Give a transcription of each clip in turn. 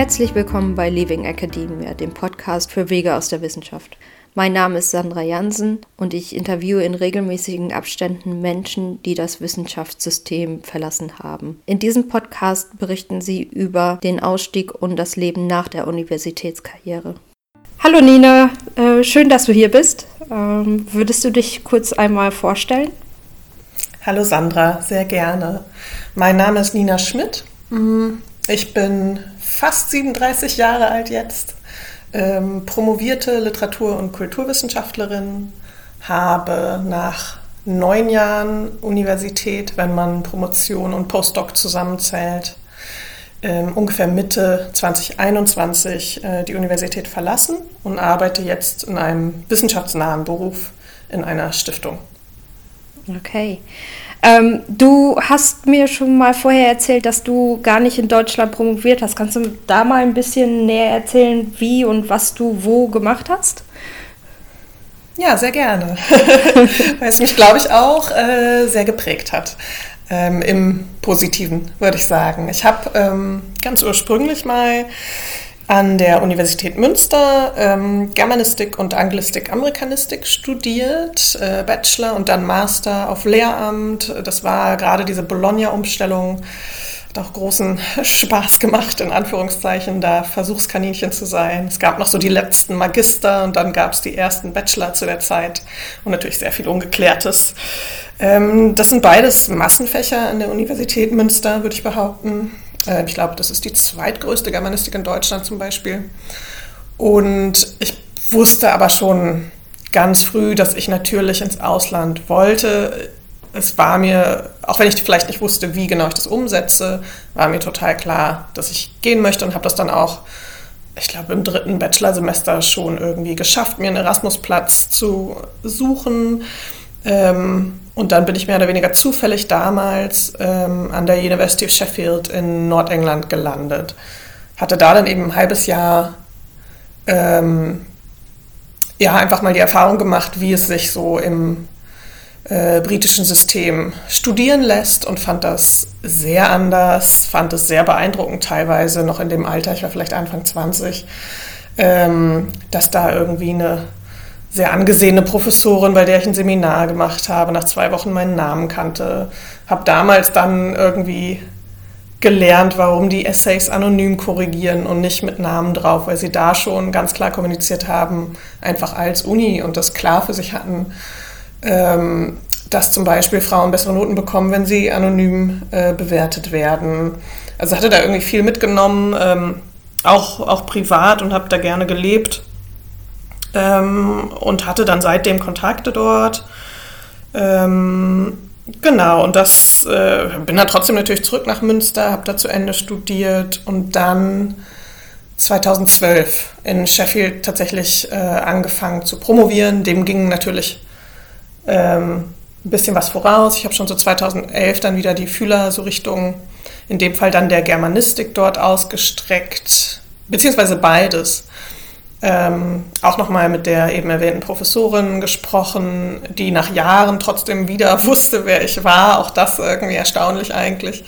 Herzlich willkommen bei Leaving Academia, dem Podcast für Wege aus der Wissenschaft. Mein Name ist Sandra Jansen und ich interviewe in regelmäßigen Abständen Menschen, die das Wissenschaftssystem verlassen haben. In diesem Podcast berichten sie über den Ausstieg und das Leben nach der Universitätskarriere. Hallo Nina, äh, schön, dass du hier bist. Ähm, würdest du dich kurz einmal vorstellen? Hallo Sandra, sehr gerne. Mein Name ist Nina Schmidt. Mm, ich bin fast 37 Jahre alt jetzt ähm, promovierte Literatur- und Kulturwissenschaftlerin, habe nach neun Jahren Universität, wenn man Promotion und Postdoc zusammenzählt, ähm, ungefähr Mitte 2021 äh, die Universität verlassen und arbeite jetzt in einem wissenschaftsnahen Beruf in einer Stiftung. Okay. Ähm, du hast mir schon mal vorher erzählt, dass du gar nicht in Deutschland promoviert hast. Kannst du da mal ein bisschen näher erzählen, wie und was du wo gemacht hast? Ja, sehr gerne. Weil es mich, glaube ich, auch äh, sehr geprägt hat. Ähm, Im Positiven, würde ich sagen. Ich habe ähm, ganz ursprünglich mal an der Universität Münster ähm, Germanistik und Anglistik, Amerikanistik studiert, äh, Bachelor und dann Master auf Lehramt. Das war gerade diese Bologna-Umstellung. Hat auch großen Spaß gemacht, in Anführungszeichen, da Versuchskaninchen zu sein. Es gab noch so die letzten Magister und dann gab es die ersten Bachelor zu der Zeit und natürlich sehr viel Ungeklärtes. Ähm, das sind beides Massenfächer an der Universität Münster, würde ich behaupten. Äh, ich glaube, das ist die zweitgrößte Germanistik in Deutschland zum Beispiel. Und ich wusste aber schon ganz früh, dass ich natürlich ins Ausland wollte. Es war mir, auch wenn ich vielleicht nicht wusste, wie genau ich das umsetze, war mir total klar, dass ich gehen möchte und habe das dann auch, ich glaube, im dritten Bachelorsemester schon irgendwie geschafft, mir einen Erasmusplatz zu suchen. Ähm, und dann bin ich mehr oder weniger zufällig damals ähm, an der University of Sheffield in Nordengland gelandet. Hatte da dann eben ein halbes Jahr ähm, ja, einfach mal die Erfahrung gemacht, wie es sich so im äh, britischen System studieren lässt und fand das sehr anders, fand es sehr beeindruckend teilweise noch in dem Alter, ich war vielleicht Anfang 20, ähm, dass da irgendwie eine sehr angesehene Professorin, bei der ich ein Seminar gemacht habe, nach zwei Wochen meinen Namen kannte. Habe damals dann irgendwie gelernt, warum die Essays anonym korrigieren und nicht mit Namen drauf, weil sie da schon ganz klar kommuniziert haben, einfach als Uni und das klar für sich hatten, ähm, dass zum Beispiel Frauen bessere Noten bekommen, wenn sie anonym äh, bewertet werden. Also hatte da irgendwie viel mitgenommen, ähm, auch, auch privat und habe da gerne gelebt ähm, und hatte dann seitdem Kontakte dort. Ähm, genau, und das äh, bin dann trotzdem natürlich zurück nach Münster, habe da zu Ende studiert und dann 2012 in Sheffield tatsächlich äh, angefangen zu promovieren. Dem ging natürlich ähm, ein bisschen was voraus. Ich habe schon so 2011 dann wieder die Fühler so Richtung, in dem Fall dann der Germanistik dort ausgestreckt, beziehungsweise beides ähm, auch nochmal mit der eben erwähnten Professorin gesprochen, die nach Jahren trotzdem wieder wusste, wer ich war. Auch das irgendwie erstaunlich eigentlich.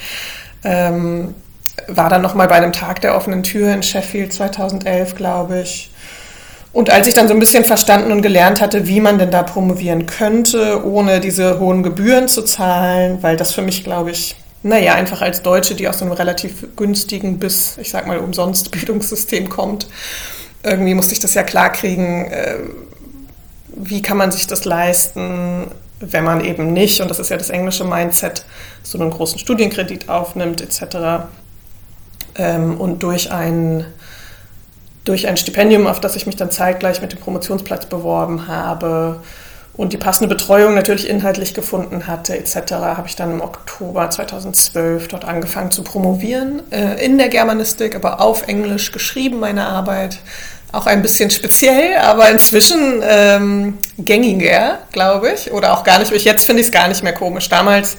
Ähm, war dann nochmal bei einem Tag der offenen Tür in Sheffield 2011, glaube ich. Und als ich dann so ein bisschen verstanden und gelernt hatte, wie man denn da promovieren könnte, ohne diese hohen Gebühren zu zahlen, weil das für mich, glaube ich, naja, einfach als Deutsche, die aus einem relativ günstigen bis, ich sag mal, umsonst Bildungssystem kommt, irgendwie musste ich das ja klarkriegen, äh, wie kann man sich das leisten, wenn man eben nicht, und das ist ja das englische Mindset, so einen großen Studienkredit aufnimmt etc. Ähm, und durch ein, durch ein Stipendium, auf das ich mich dann zeitgleich mit dem Promotionsplatz beworben habe, und die passende Betreuung natürlich inhaltlich gefunden hatte etc., habe ich dann im Oktober 2012 dort angefangen zu promovieren, äh, in der Germanistik, aber auf Englisch geschrieben, meine Arbeit. Auch ein bisschen speziell, aber inzwischen ähm, gängiger, glaube ich. Oder auch gar nicht, jetzt finde ich es gar nicht mehr komisch. Damals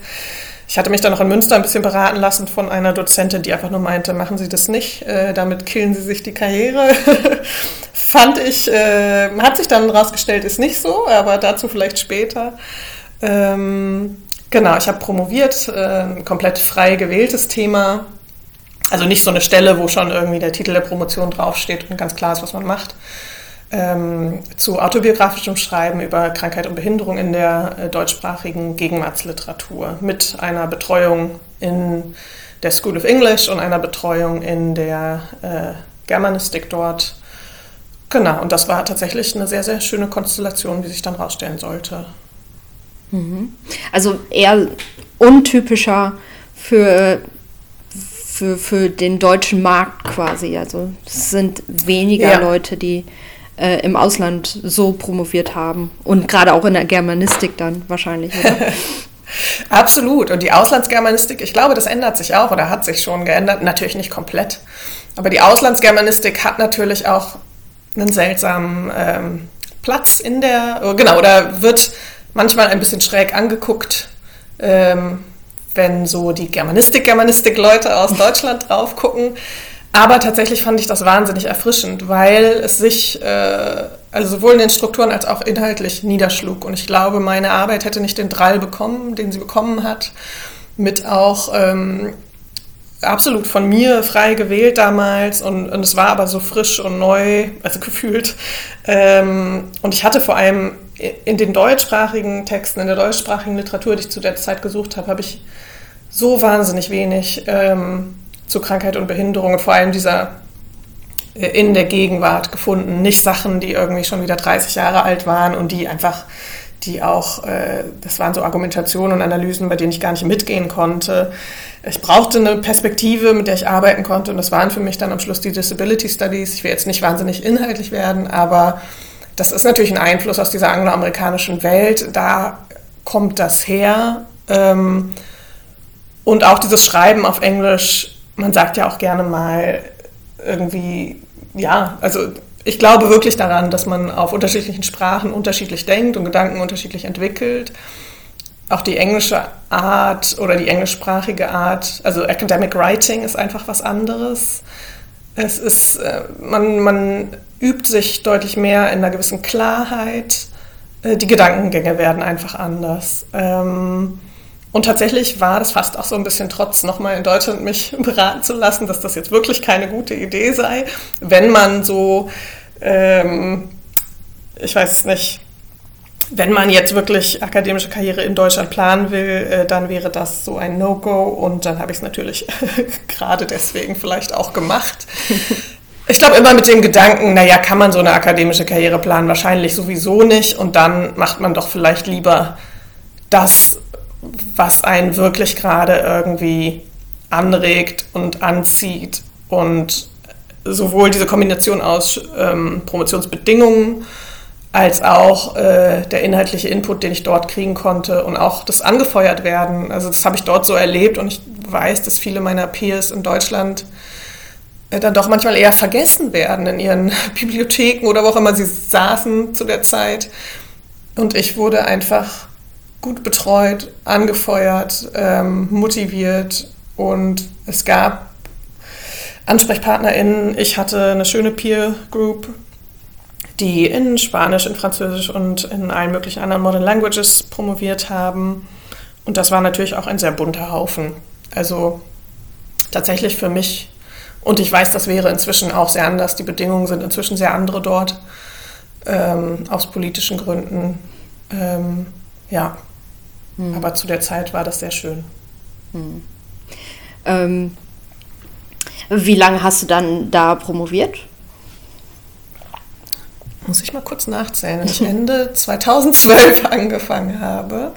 ich hatte mich dann noch in Münster ein bisschen beraten lassen von einer Dozentin, die einfach nur meinte, machen Sie das nicht, äh, damit killen Sie sich die Karriere. Fand ich, äh, hat sich dann rausgestellt, ist nicht so, aber dazu vielleicht später. Ähm, genau, ich habe promoviert, äh, ein komplett frei gewähltes Thema. Also nicht so eine Stelle, wo schon irgendwie der Titel der Promotion draufsteht und ganz klar ist, was man macht. Ähm, zu autobiografischem Schreiben über Krankheit und Behinderung in der äh, deutschsprachigen Gegenwartsliteratur mit einer Betreuung in der School of English und einer Betreuung in der äh, Germanistik dort. Genau, und das war tatsächlich eine sehr, sehr schöne Konstellation, wie sich dann rausstellen sollte. Mhm. Also eher untypischer für, für, für den deutschen Markt quasi. Also es sind weniger ja. Leute, die äh, im Ausland so promoviert haben. Und gerade auch in der Germanistik dann wahrscheinlich. Absolut. Und die Auslandsgermanistik, ich glaube, das ändert sich auch oder hat sich schon geändert. Natürlich nicht komplett. Aber die Auslandsgermanistik hat natürlich auch einen seltsamen ähm, Platz in der, genau, oder wird manchmal ein bisschen schräg angeguckt, ähm, wenn so die Germanistik-Germanistik-Leute aus Deutschland drauf gucken. Aber tatsächlich fand ich das wahnsinnig erfrischend, weil es sich äh, also sowohl in den Strukturen als auch inhaltlich niederschlug. Und ich glaube, meine Arbeit hätte nicht den Drall bekommen, den sie bekommen hat, mit auch ähm, absolut von mir frei gewählt damals und, und, es war aber so frisch und neu, also gefühlt. Ähm, und ich hatte vor allem in den deutschsprachigen Texten, in der deutschsprachigen Literatur, die ich zu der Zeit gesucht habe, habe ich so wahnsinnig wenig ähm, zu Krankheit und Behinderung und vor allem dieser äh, in der Gegenwart gefunden. Nicht Sachen, die irgendwie schon wieder 30 Jahre alt waren und die einfach, die auch, äh, das waren so Argumentationen und Analysen, bei denen ich gar nicht mitgehen konnte. Ich brauchte eine Perspektive, mit der ich arbeiten konnte und das waren für mich dann am Schluss die Disability Studies. Ich will jetzt nicht wahnsinnig inhaltlich werden, aber das ist natürlich ein Einfluss aus dieser angloamerikanischen Welt. Da kommt das her. Ähm, und auch dieses Schreiben auf Englisch man sagt ja auch gerne mal irgendwie, ja, also ich glaube wirklich daran, dass man auf unterschiedlichen Sprachen unterschiedlich denkt und Gedanken unterschiedlich entwickelt. Auch die englische Art oder die englischsprachige Art, also Academic Writing ist einfach was anderes. Es ist, äh, man, man übt sich deutlich mehr in einer gewissen Klarheit. Äh, die Gedankengänge werden einfach anders. Ähm, und tatsächlich war das fast auch so ein bisschen trotz, nochmal in Deutschland mich beraten zu lassen, dass das jetzt wirklich keine gute Idee sei, wenn man so, ähm, ich weiß es nicht, wenn man jetzt wirklich akademische Karriere in Deutschland planen will, äh, dann wäre das so ein No-Go und dann habe ich es natürlich gerade deswegen vielleicht auch gemacht. Ich glaube immer mit dem Gedanken, naja, kann man so eine akademische Karriere planen? Wahrscheinlich sowieso nicht und dann macht man doch vielleicht lieber das, was einen wirklich gerade irgendwie anregt und anzieht. Und sowohl diese Kombination aus ähm, Promotionsbedingungen als auch äh, der inhaltliche Input, den ich dort kriegen konnte und auch das angefeuert werden. Also das habe ich dort so erlebt und ich weiß, dass viele meiner Peers in Deutschland äh, dann doch manchmal eher vergessen werden in ihren Bibliotheken oder wo auch immer sie saßen zu der Zeit. Und ich wurde einfach gut betreut, angefeuert, ähm, motiviert und es gab AnsprechpartnerInnen. Ich hatte eine schöne Peer Group, die in Spanisch, in Französisch und in allen möglichen anderen Modern Languages promoviert haben. Und das war natürlich auch ein sehr bunter Haufen. Also tatsächlich für mich, und ich weiß, das wäre inzwischen auch sehr anders, die Bedingungen sind inzwischen sehr andere dort, ähm, aus politischen Gründen. Ähm, ja, hm. Aber zu der Zeit war das sehr schön. Hm. Ähm, wie lange hast du dann da promoviert? Muss ich mal kurz nachzählen. Wenn ich Ende 2012 angefangen habe.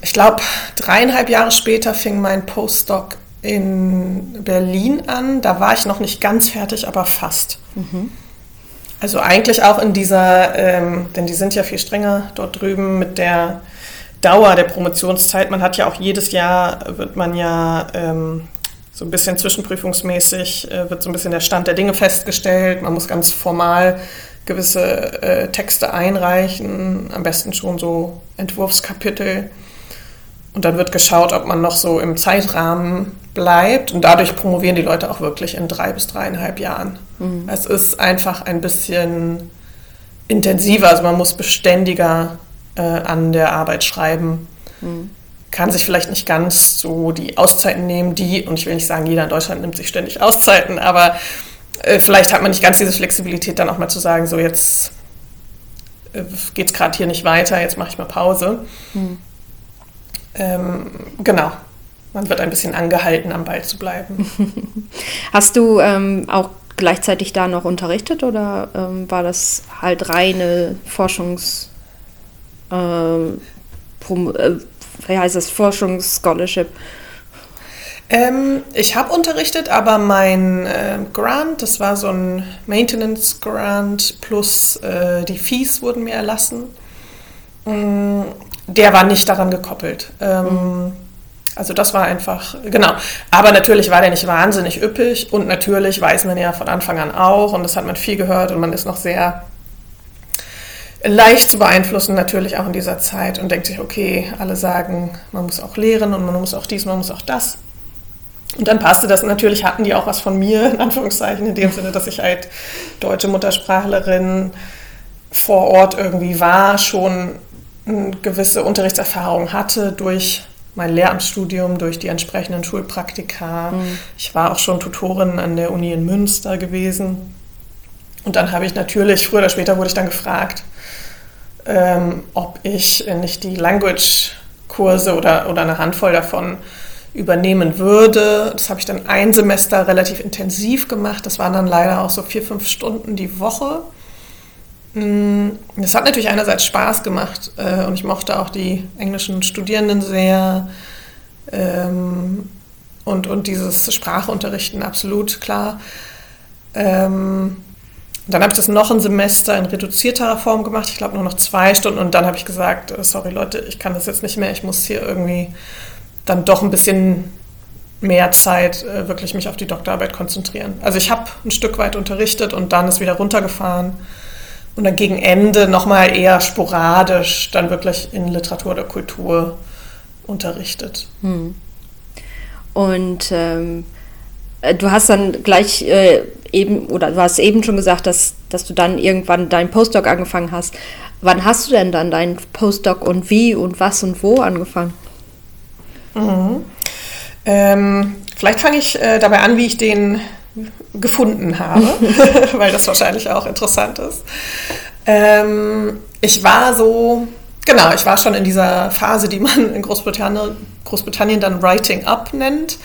Ich glaube, dreieinhalb Jahre später fing mein Postdoc in Berlin an. Da war ich noch nicht ganz fertig, aber fast. Mhm. Also eigentlich auch in dieser, ähm, denn die sind ja viel strenger dort drüben mit der Dauer der Promotionszeit. Man hat ja auch jedes Jahr, wird man ja ähm, so ein bisschen zwischenprüfungsmäßig, äh, wird so ein bisschen der Stand der Dinge festgestellt. Man muss ganz formal gewisse äh, Texte einreichen, am besten schon so Entwurfskapitel. Und dann wird geschaut, ob man noch so im Zeitrahmen bleibt. Und dadurch promovieren die Leute auch wirklich in drei bis dreieinhalb Jahren. Mhm. Es ist einfach ein bisschen intensiver, also man muss beständiger äh, an der Arbeit schreiben. Mhm. kann sich vielleicht nicht ganz so die Auszeiten nehmen, die, und ich will nicht sagen, jeder in Deutschland nimmt sich ständig Auszeiten, aber äh, vielleicht hat man nicht ganz diese Flexibilität, dann auch mal zu sagen, so jetzt äh, geht es gerade hier nicht weiter, jetzt mache ich mal Pause. Hm. Ähm, genau. Man wird ein bisschen angehalten, am Ball zu bleiben. Hast du ähm, auch gleichzeitig da noch unterrichtet oder ähm, war das halt reine Forschungs... Äh, Prom äh, wie heißt das, Forschungsscholarship? Ähm, ich habe unterrichtet, aber mein äh, Grant, das war so ein Maintenance Grant plus äh, die Fees wurden mir erlassen, mm, der war nicht daran gekoppelt. Ähm, mhm. Also das war einfach, genau. Aber natürlich war der nicht wahnsinnig üppig und natürlich weiß man ja von Anfang an auch und das hat man viel gehört und man ist noch sehr leicht zu beeinflussen natürlich auch in dieser Zeit und denkt sich, okay, alle sagen, man muss auch lehren und man muss auch dies, man muss auch das. Und dann passte das. Natürlich hatten die auch was von mir, in Anführungszeichen, in dem Sinne, dass ich halt deutsche Muttersprachlerin vor Ort irgendwie war, schon eine gewisse Unterrichtserfahrung hatte durch mein Lehramtsstudium, durch die entsprechenden Schulpraktika. Mhm. Ich war auch schon Tutorin an der Uni in Münster gewesen. Und dann habe ich natürlich, früher oder später wurde ich dann gefragt, ähm, ob ich nicht die Language-Kurse oder, oder eine Handvoll davon übernehmen würde. Das habe ich dann ein Semester relativ intensiv gemacht. Das waren dann leider auch so vier, fünf Stunden die Woche. Mm, das hat natürlich einerseits Spaß gemacht äh, und ich mochte auch die englischen Studierenden sehr ähm, und, und dieses Sprachunterrichten absolut klar. Ähm, dann habe ich das noch ein Semester in reduzierterer Form gemacht, ich glaube nur noch zwei Stunden und dann habe ich gesagt, äh, sorry Leute, ich kann das jetzt nicht mehr, ich muss hier irgendwie dann doch ein bisschen mehr Zeit äh, wirklich mich auf die Doktorarbeit konzentrieren. Also ich habe ein Stück weit unterrichtet und dann ist wieder runtergefahren und dann gegen Ende nochmal eher sporadisch dann wirklich in Literatur oder Kultur unterrichtet. Hm. Und ähm, äh, du hast dann gleich äh, eben, oder du hast eben schon gesagt, dass, dass du dann irgendwann deinen Postdoc angefangen hast. Wann hast du denn dann deinen Postdoc und wie und was und wo angefangen? Mhm. Ähm, vielleicht fange ich äh, dabei an, wie ich den gefunden habe, weil das wahrscheinlich auch interessant ist. Ähm, ich war so, genau, ich war schon in dieser Phase, die man in Großbritannien, Großbritannien dann Writing Up nennt,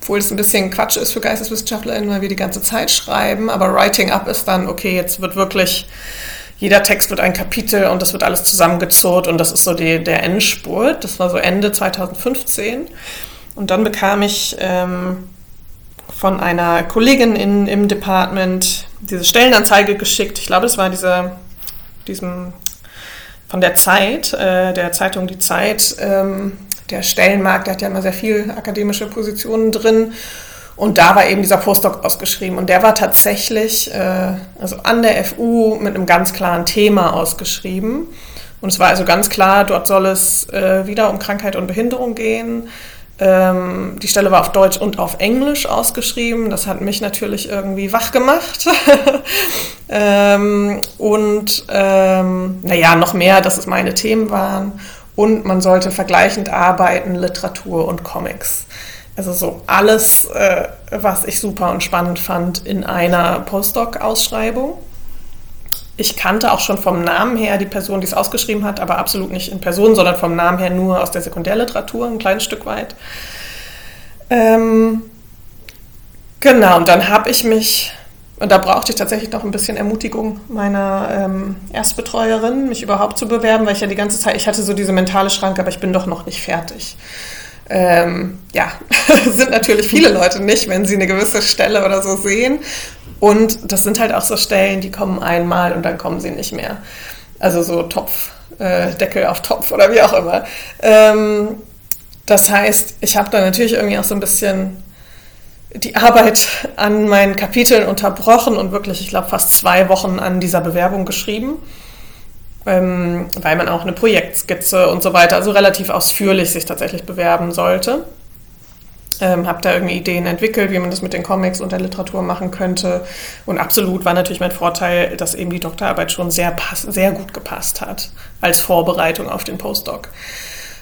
obwohl es ein bisschen Quatsch ist für GeisteswissenschaftlerInnen, weil wir die ganze Zeit schreiben, aber Writing Up ist dann, okay, jetzt wird wirklich jeder Text wird ein Kapitel und das wird alles zusammengezurrt und das ist so die, der Endspurt. Das war so Ende 2015. Und dann bekam ich ähm, von einer Kollegin in, im Department diese Stellenanzeige geschickt. Ich glaube, das war diese, diesem von der Zeit, äh, der Zeitung Die Zeit. Ähm, der Stellenmarkt, der hat ja immer sehr viel akademische Positionen drin. Und da war eben dieser Postdoc ausgeschrieben. Und der war tatsächlich äh, also an der FU mit einem ganz klaren Thema ausgeschrieben. Und es war also ganz klar, dort soll es äh, wieder um Krankheit und Behinderung gehen. Ähm, die Stelle war auf Deutsch und auf Englisch ausgeschrieben. Das hat mich natürlich irgendwie wach gemacht. ähm, und ähm, naja, noch mehr, dass es meine Themen waren. Und man sollte vergleichend arbeiten, Literatur und Comics. Also so alles, äh, was ich super und spannend fand in einer Postdoc-Ausschreibung. Ich kannte auch schon vom Namen her die Person, die es ausgeschrieben hat, aber absolut nicht in Person, sondern vom Namen her nur aus der Sekundärliteratur, ein kleines Stück weit. Ähm, genau, und dann habe ich mich, und da brauchte ich tatsächlich noch ein bisschen Ermutigung meiner ähm, Erstbetreuerin, mich überhaupt zu bewerben, weil ich ja die ganze Zeit, ich hatte so diese mentale Schranke, aber ich bin doch noch nicht fertig ähm, ja, sind natürlich viele Leute nicht, wenn sie eine gewisse Stelle oder so sehen. Und das sind halt auch so Stellen, die kommen einmal und dann kommen sie nicht mehr. Also so Topf, äh, Deckel auf Topf oder wie auch immer. Ähm, das heißt, ich habe da natürlich irgendwie auch so ein bisschen die Arbeit an meinen Kapiteln unterbrochen und wirklich, ich glaube, fast zwei Wochen an dieser Bewerbung geschrieben ähm, weil man auch eine Projektskizze und so weiter, also relativ ausführlich sich tatsächlich bewerben sollte. Ähm, habe da irgendwie Ideen entwickelt, wie man das mit den Comics und der Literatur machen könnte. Und absolut war natürlich mein Vorteil, dass eben die Doktorarbeit schon sehr, sehr gut gepasst hat als Vorbereitung auf den Postdoc.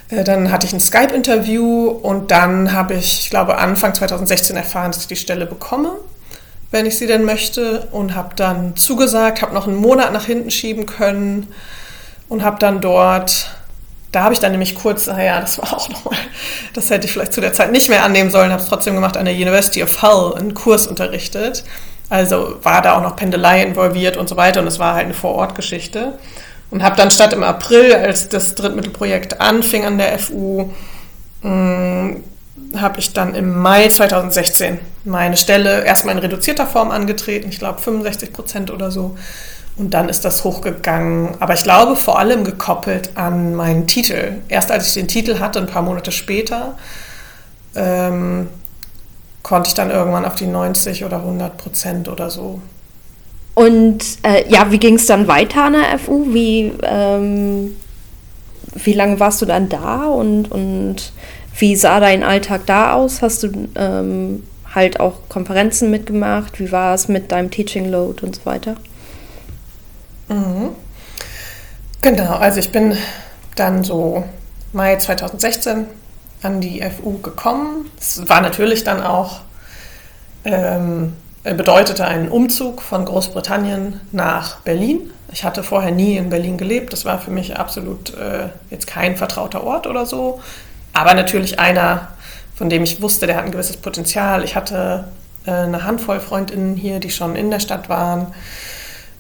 Äh, dann hatte ich ein Skype-Interview und dann habe ich, ich glaube, Anfang 2016 erfahren, dass ich die Stelle bekomme, wenn ich sie denn möchte. Und habe dann zugesagt, habe noch einen Monat nach hinten schieben können und habe dann dort, da habe ich dann nämlich kurz, naja, das war auch nochmal, das hätte ich vielleicht zu der Zeit nicht mehr annehmen sollen, habe es trotzdem gemacht, an der University of Hull einen Kurs unterrichtet. Also war da auch noch Pendelei involviert und so weiter und es war halt eine Vorortgeschichte. Und habe dann statt im April, als das Drittmittelprojekt anfing an der FU, mm, habe ich dann im Mai 2016 meine Stelle erstmal in reduzierter Form angetreten, ich glaube 65 Prozent oder so. Und dann ist das hochgegangen. Aber ich glaube vor allem gekoppelt an meinen Titel. Erst als ich den Titel hatte, ein paar Monate später, ähm, konnte ich dann irgendwann auf die 90 oder 100 Prozent oder so. Und äh, ja, wie ging es dann weiter an der FU? Wie, ähm, wie lange warst du dann da und, und wie sah dein Alltag da aus? Hast du ähm, halt auch Konferenzen mitgemacht? Wie war es mit deinem Teaching Load und so weiter? Mhm. Genau, also ich bin dann so Mai 2016 an die FU gekommen. Es war natürlich dann auch, ähm, bedeutete einen Umzug von Großbritannien nach Berlin. Ich hatte vorher nie in Berlin gelebt. Das war für mich absolut äh, jetzt kein vertrauter Ort oder so. Aber natürlich einer, von dem ich wusste, der hat ein gewisses Potenzial. Ich hatte äh, eine Handvoll Freundinnen hier, die schon in der Stadt waren.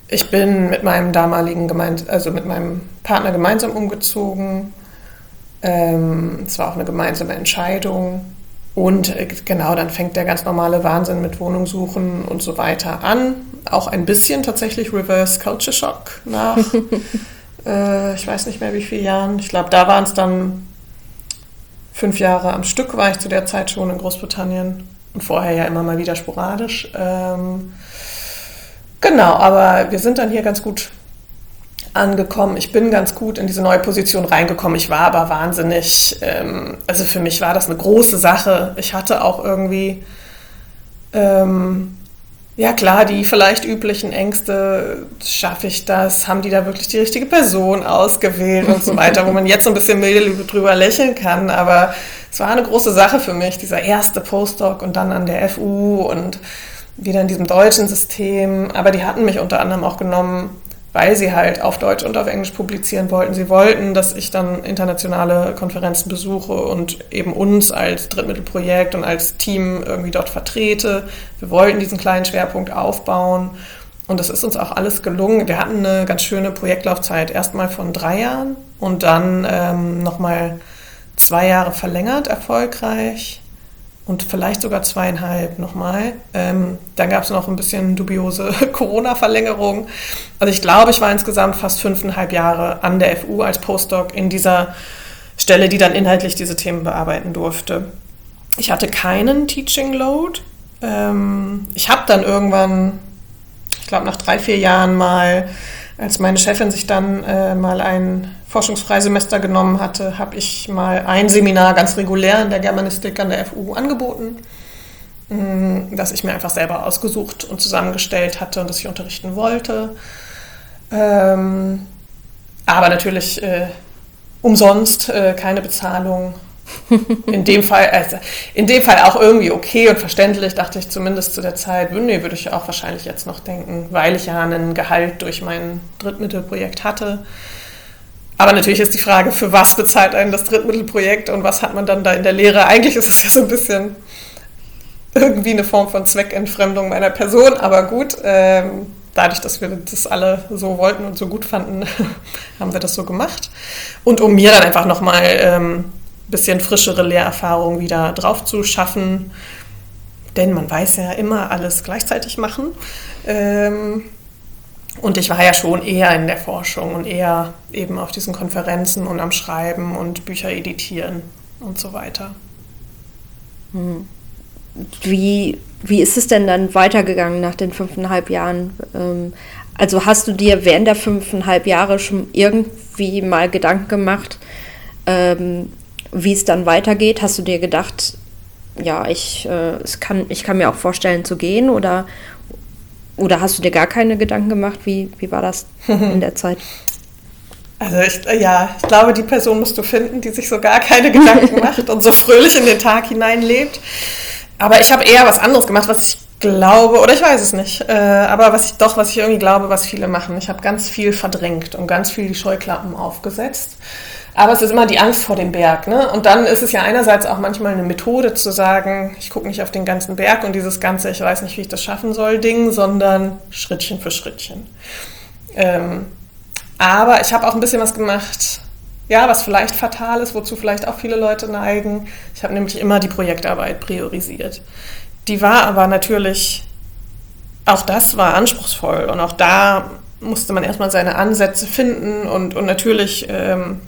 Ich bin mit meinem damaligen Gemein also mit meinem Partner gemeinsam umgezogen. Ähm, es war auch eine gemeinsame Entscheidung. Und äh, genau, dann fängt der ganz normale Wahnsinn mit Wohnung suchen und so weiter an. Auch ein bisschen tatsächlich Reverse Culture Shock nach, äh, ich weiß nicht mehr wie viele Jahren. Ich glaube, da waren es dann fünf Jahre am Stück, war ich zu der Zeit schon in Großbritannien und vorher ja immer mal wieder sporadisch. Ähm, genau, aber wir sind dann hier ganz gut angekommen. Ich bin ganz gut in diese neue Position reingekommen. Ich war aber wahnsinnig, ähm, also für mich war das eine große Sache. Ich hatte auch irgendwie, ähm, ja klar, die vielleicht üblichen Ängste, schaffe ich das? Haben die da wirklich die richtige Person ausgewählt und so weiter, wo man jetzt so ein bisschen milde drüber lächeln kann. Aber es war eine große Sache für mich, dieser erste Postdoc und dann an der FU und wieder in diesem deutschen System. Aber die hatten mich unter anderem auch genommen, weil sie halt auf Deutsch und auf Englisch publizieren wollten. Sie wollten, dass ich dann internationale Konferenzen besuche und eben uns als Drittmittelprojekt und als Team irgendwie dort vertrete. Wir wollten diesen kleinen Schwerpunkt aufbauen. Und das ist uns auch alles gelungen. Wir hatten eine ganz schöne Projektlaufzeit, erstmal von drei Jahren und dann ähm, nochmal zwei Jahre verlängert, erfolgreich und vielleicht sogar zweieinhalb nochmal. Ähm, dann gab es noch ein bisschen dubiose Corona-Verlängerung. Also ich glaube, ich war insgesamt fast fünfeinhalb Jahre an der FU als Postdoc in dieser Stelle, die dann inhaltlich diese Themen bearbeiten durfte. Ich hatte keinen Teaching Load. Ähm, ich habe dann irgendwann, ich glaube nach drei, vier Jahren mal, als meine Chefin sich dann äh, mal ein Forschungsfreisemester genommen hatte, habe ich mal ein Seminar ganz regulär in der Germanistik an der FU angeboten, mm, das ich mir einfach selber ausgesucht und zusammengestellt hatte und das ich unterrichten wollte. Ähm, aber natürlich äh, umsonst, äh, keine Bezahlung. In dem Fall, also in dem Fall auch irgendwie okay und verständlich, dachte ich zumindest zu der Zeit, nee, würde ich auch wahrscheinlich jetzt noch denken, weil ich ja einen Gehalt durch mein Drittmittelprojekt hatte. Aber natürlich ist die Frage, für was bezahlt einen das Drittmittelprojekt und was hat man dann da in der Lehre? Eigentlich ist es ja so ein bisschen irgendwie eine Form von Zweckentfremdung meiner Person, aber gut, ähm, dadurch, dass wir das alle so wollten und so gut fanden, haben wir das so gemacht. Und um mir dann einfach nochmal ähm, bisschen frischere Lehrerfahrung wieder drauf zu schaffen, denn man weiß ja immer alles gleichzeitig machen. Ähm, und ich war ja schon eher in der Forschung und eher eben auf diesen Konferenzen und am Schreiben und Bücher editieren und so weiter. Hm. Wie, wie ist es denn dann weitergegangen nach den fünfeinhalb Jahren? Ähm, also hast du dir während der fünfeinhalb Jahre schon irgendwie mal Gedanken gemacht, ähm, wie es dann weitergeht? Hast du dir gedacht, ja, ich, äh, es kann, ich kann mir auch vorstellen zu gehen oder, oder hast du dir gar keine Gedanken gemacht? Wie, wie war das in der Zeit? Also ich, ja, ich glaube, die Person musst du finden, die sich so gar keine Gedanken macht und so fröhlich in den Tag hineinlebt. Aber ich habe eher was anderes gemacht, was ich glaube, oder ich weiß es nicht, äh, aber was ich doch, was ich irgendwie glaube, was viele machen. Ich habe ganz viel verdrängt und ganz viel die Scheuklappen aufgesetzt. Aber es ist immer die Angst vor dem Berg. Ne? Und dann ist es ja einerseits auch manchmal eine Methode zu sagen, ich gucke nicht auf den ganzen Berg und dieses ganze, ich weiß nicht, wie ich das schaffen soll, Ding, sondern Schrittchen für Schrittchen. Ähm, aber ich habe auch ein bisschen was gemacht, ja, was vielleicht fatal ist, wozu vielleicht auch viele Leute neigen. Ich habe nämlich immer die Projektarbeit priorisiert. Die war aber natürlich, auch das war anspruchsvoll und auch da musste man erstmal seine Ansätze finden und, und natürlich ähm,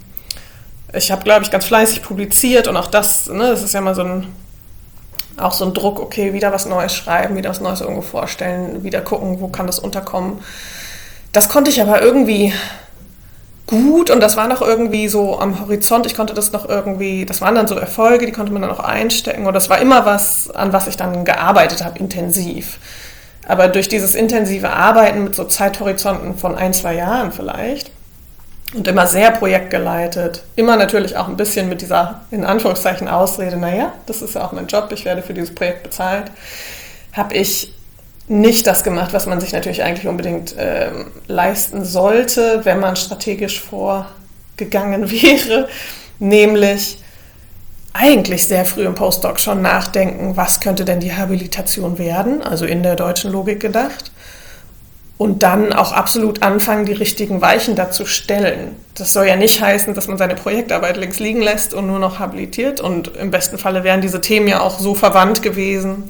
ich habe, glaube ich, ganz fleißig publiziert und auch das, ne, das ist ja mal so ein, auch so ein Druck, okay, wieder was Neues schreiben, wieder was Neues irgendwo vorstellen, wieder gucken, wo kann das unterkommen. Das konnte ich aber irgendwie gut und das war noch irgendwie so am Horizont. Ich konnte das noch irgendwie, das waren dann so Erfolge, die konnte man dann auch einstecken und das war immer was, an was ich dann gearbeitet habe, intensiv. Aber durch dieses intensive Arbeiten mit so Zeithorizonten von ein, zwei Jahren vielleicht, und immer sehr projektgeleitet. Immer natürlich auch ein bisschen mit dieser, in Anführungszeichen, Ausrede, naja, das ist ja auch mein Job, ich werde für dieses Projekt bezahlt, habe ich nicht das gemacht, was man sich natürlich eigentlich unbedingt ähm, leisten sollte, wenn man strategisch vorgegangen wäre, nämlich eigentlich sehr früh im Postdoc schon nachdenken, was könnte denn die Habilitation werden, also in der deutschen Logik gedacht und dann auch absolut anfangen, die richtigen Weichen dazu stellen. Das soll ja nicht heißen, dass man seine Projektarbeit links liegen lässt und nur noch habilitiert. Und im besten Falle wären diese Themen ja auch so verwandt gewesen,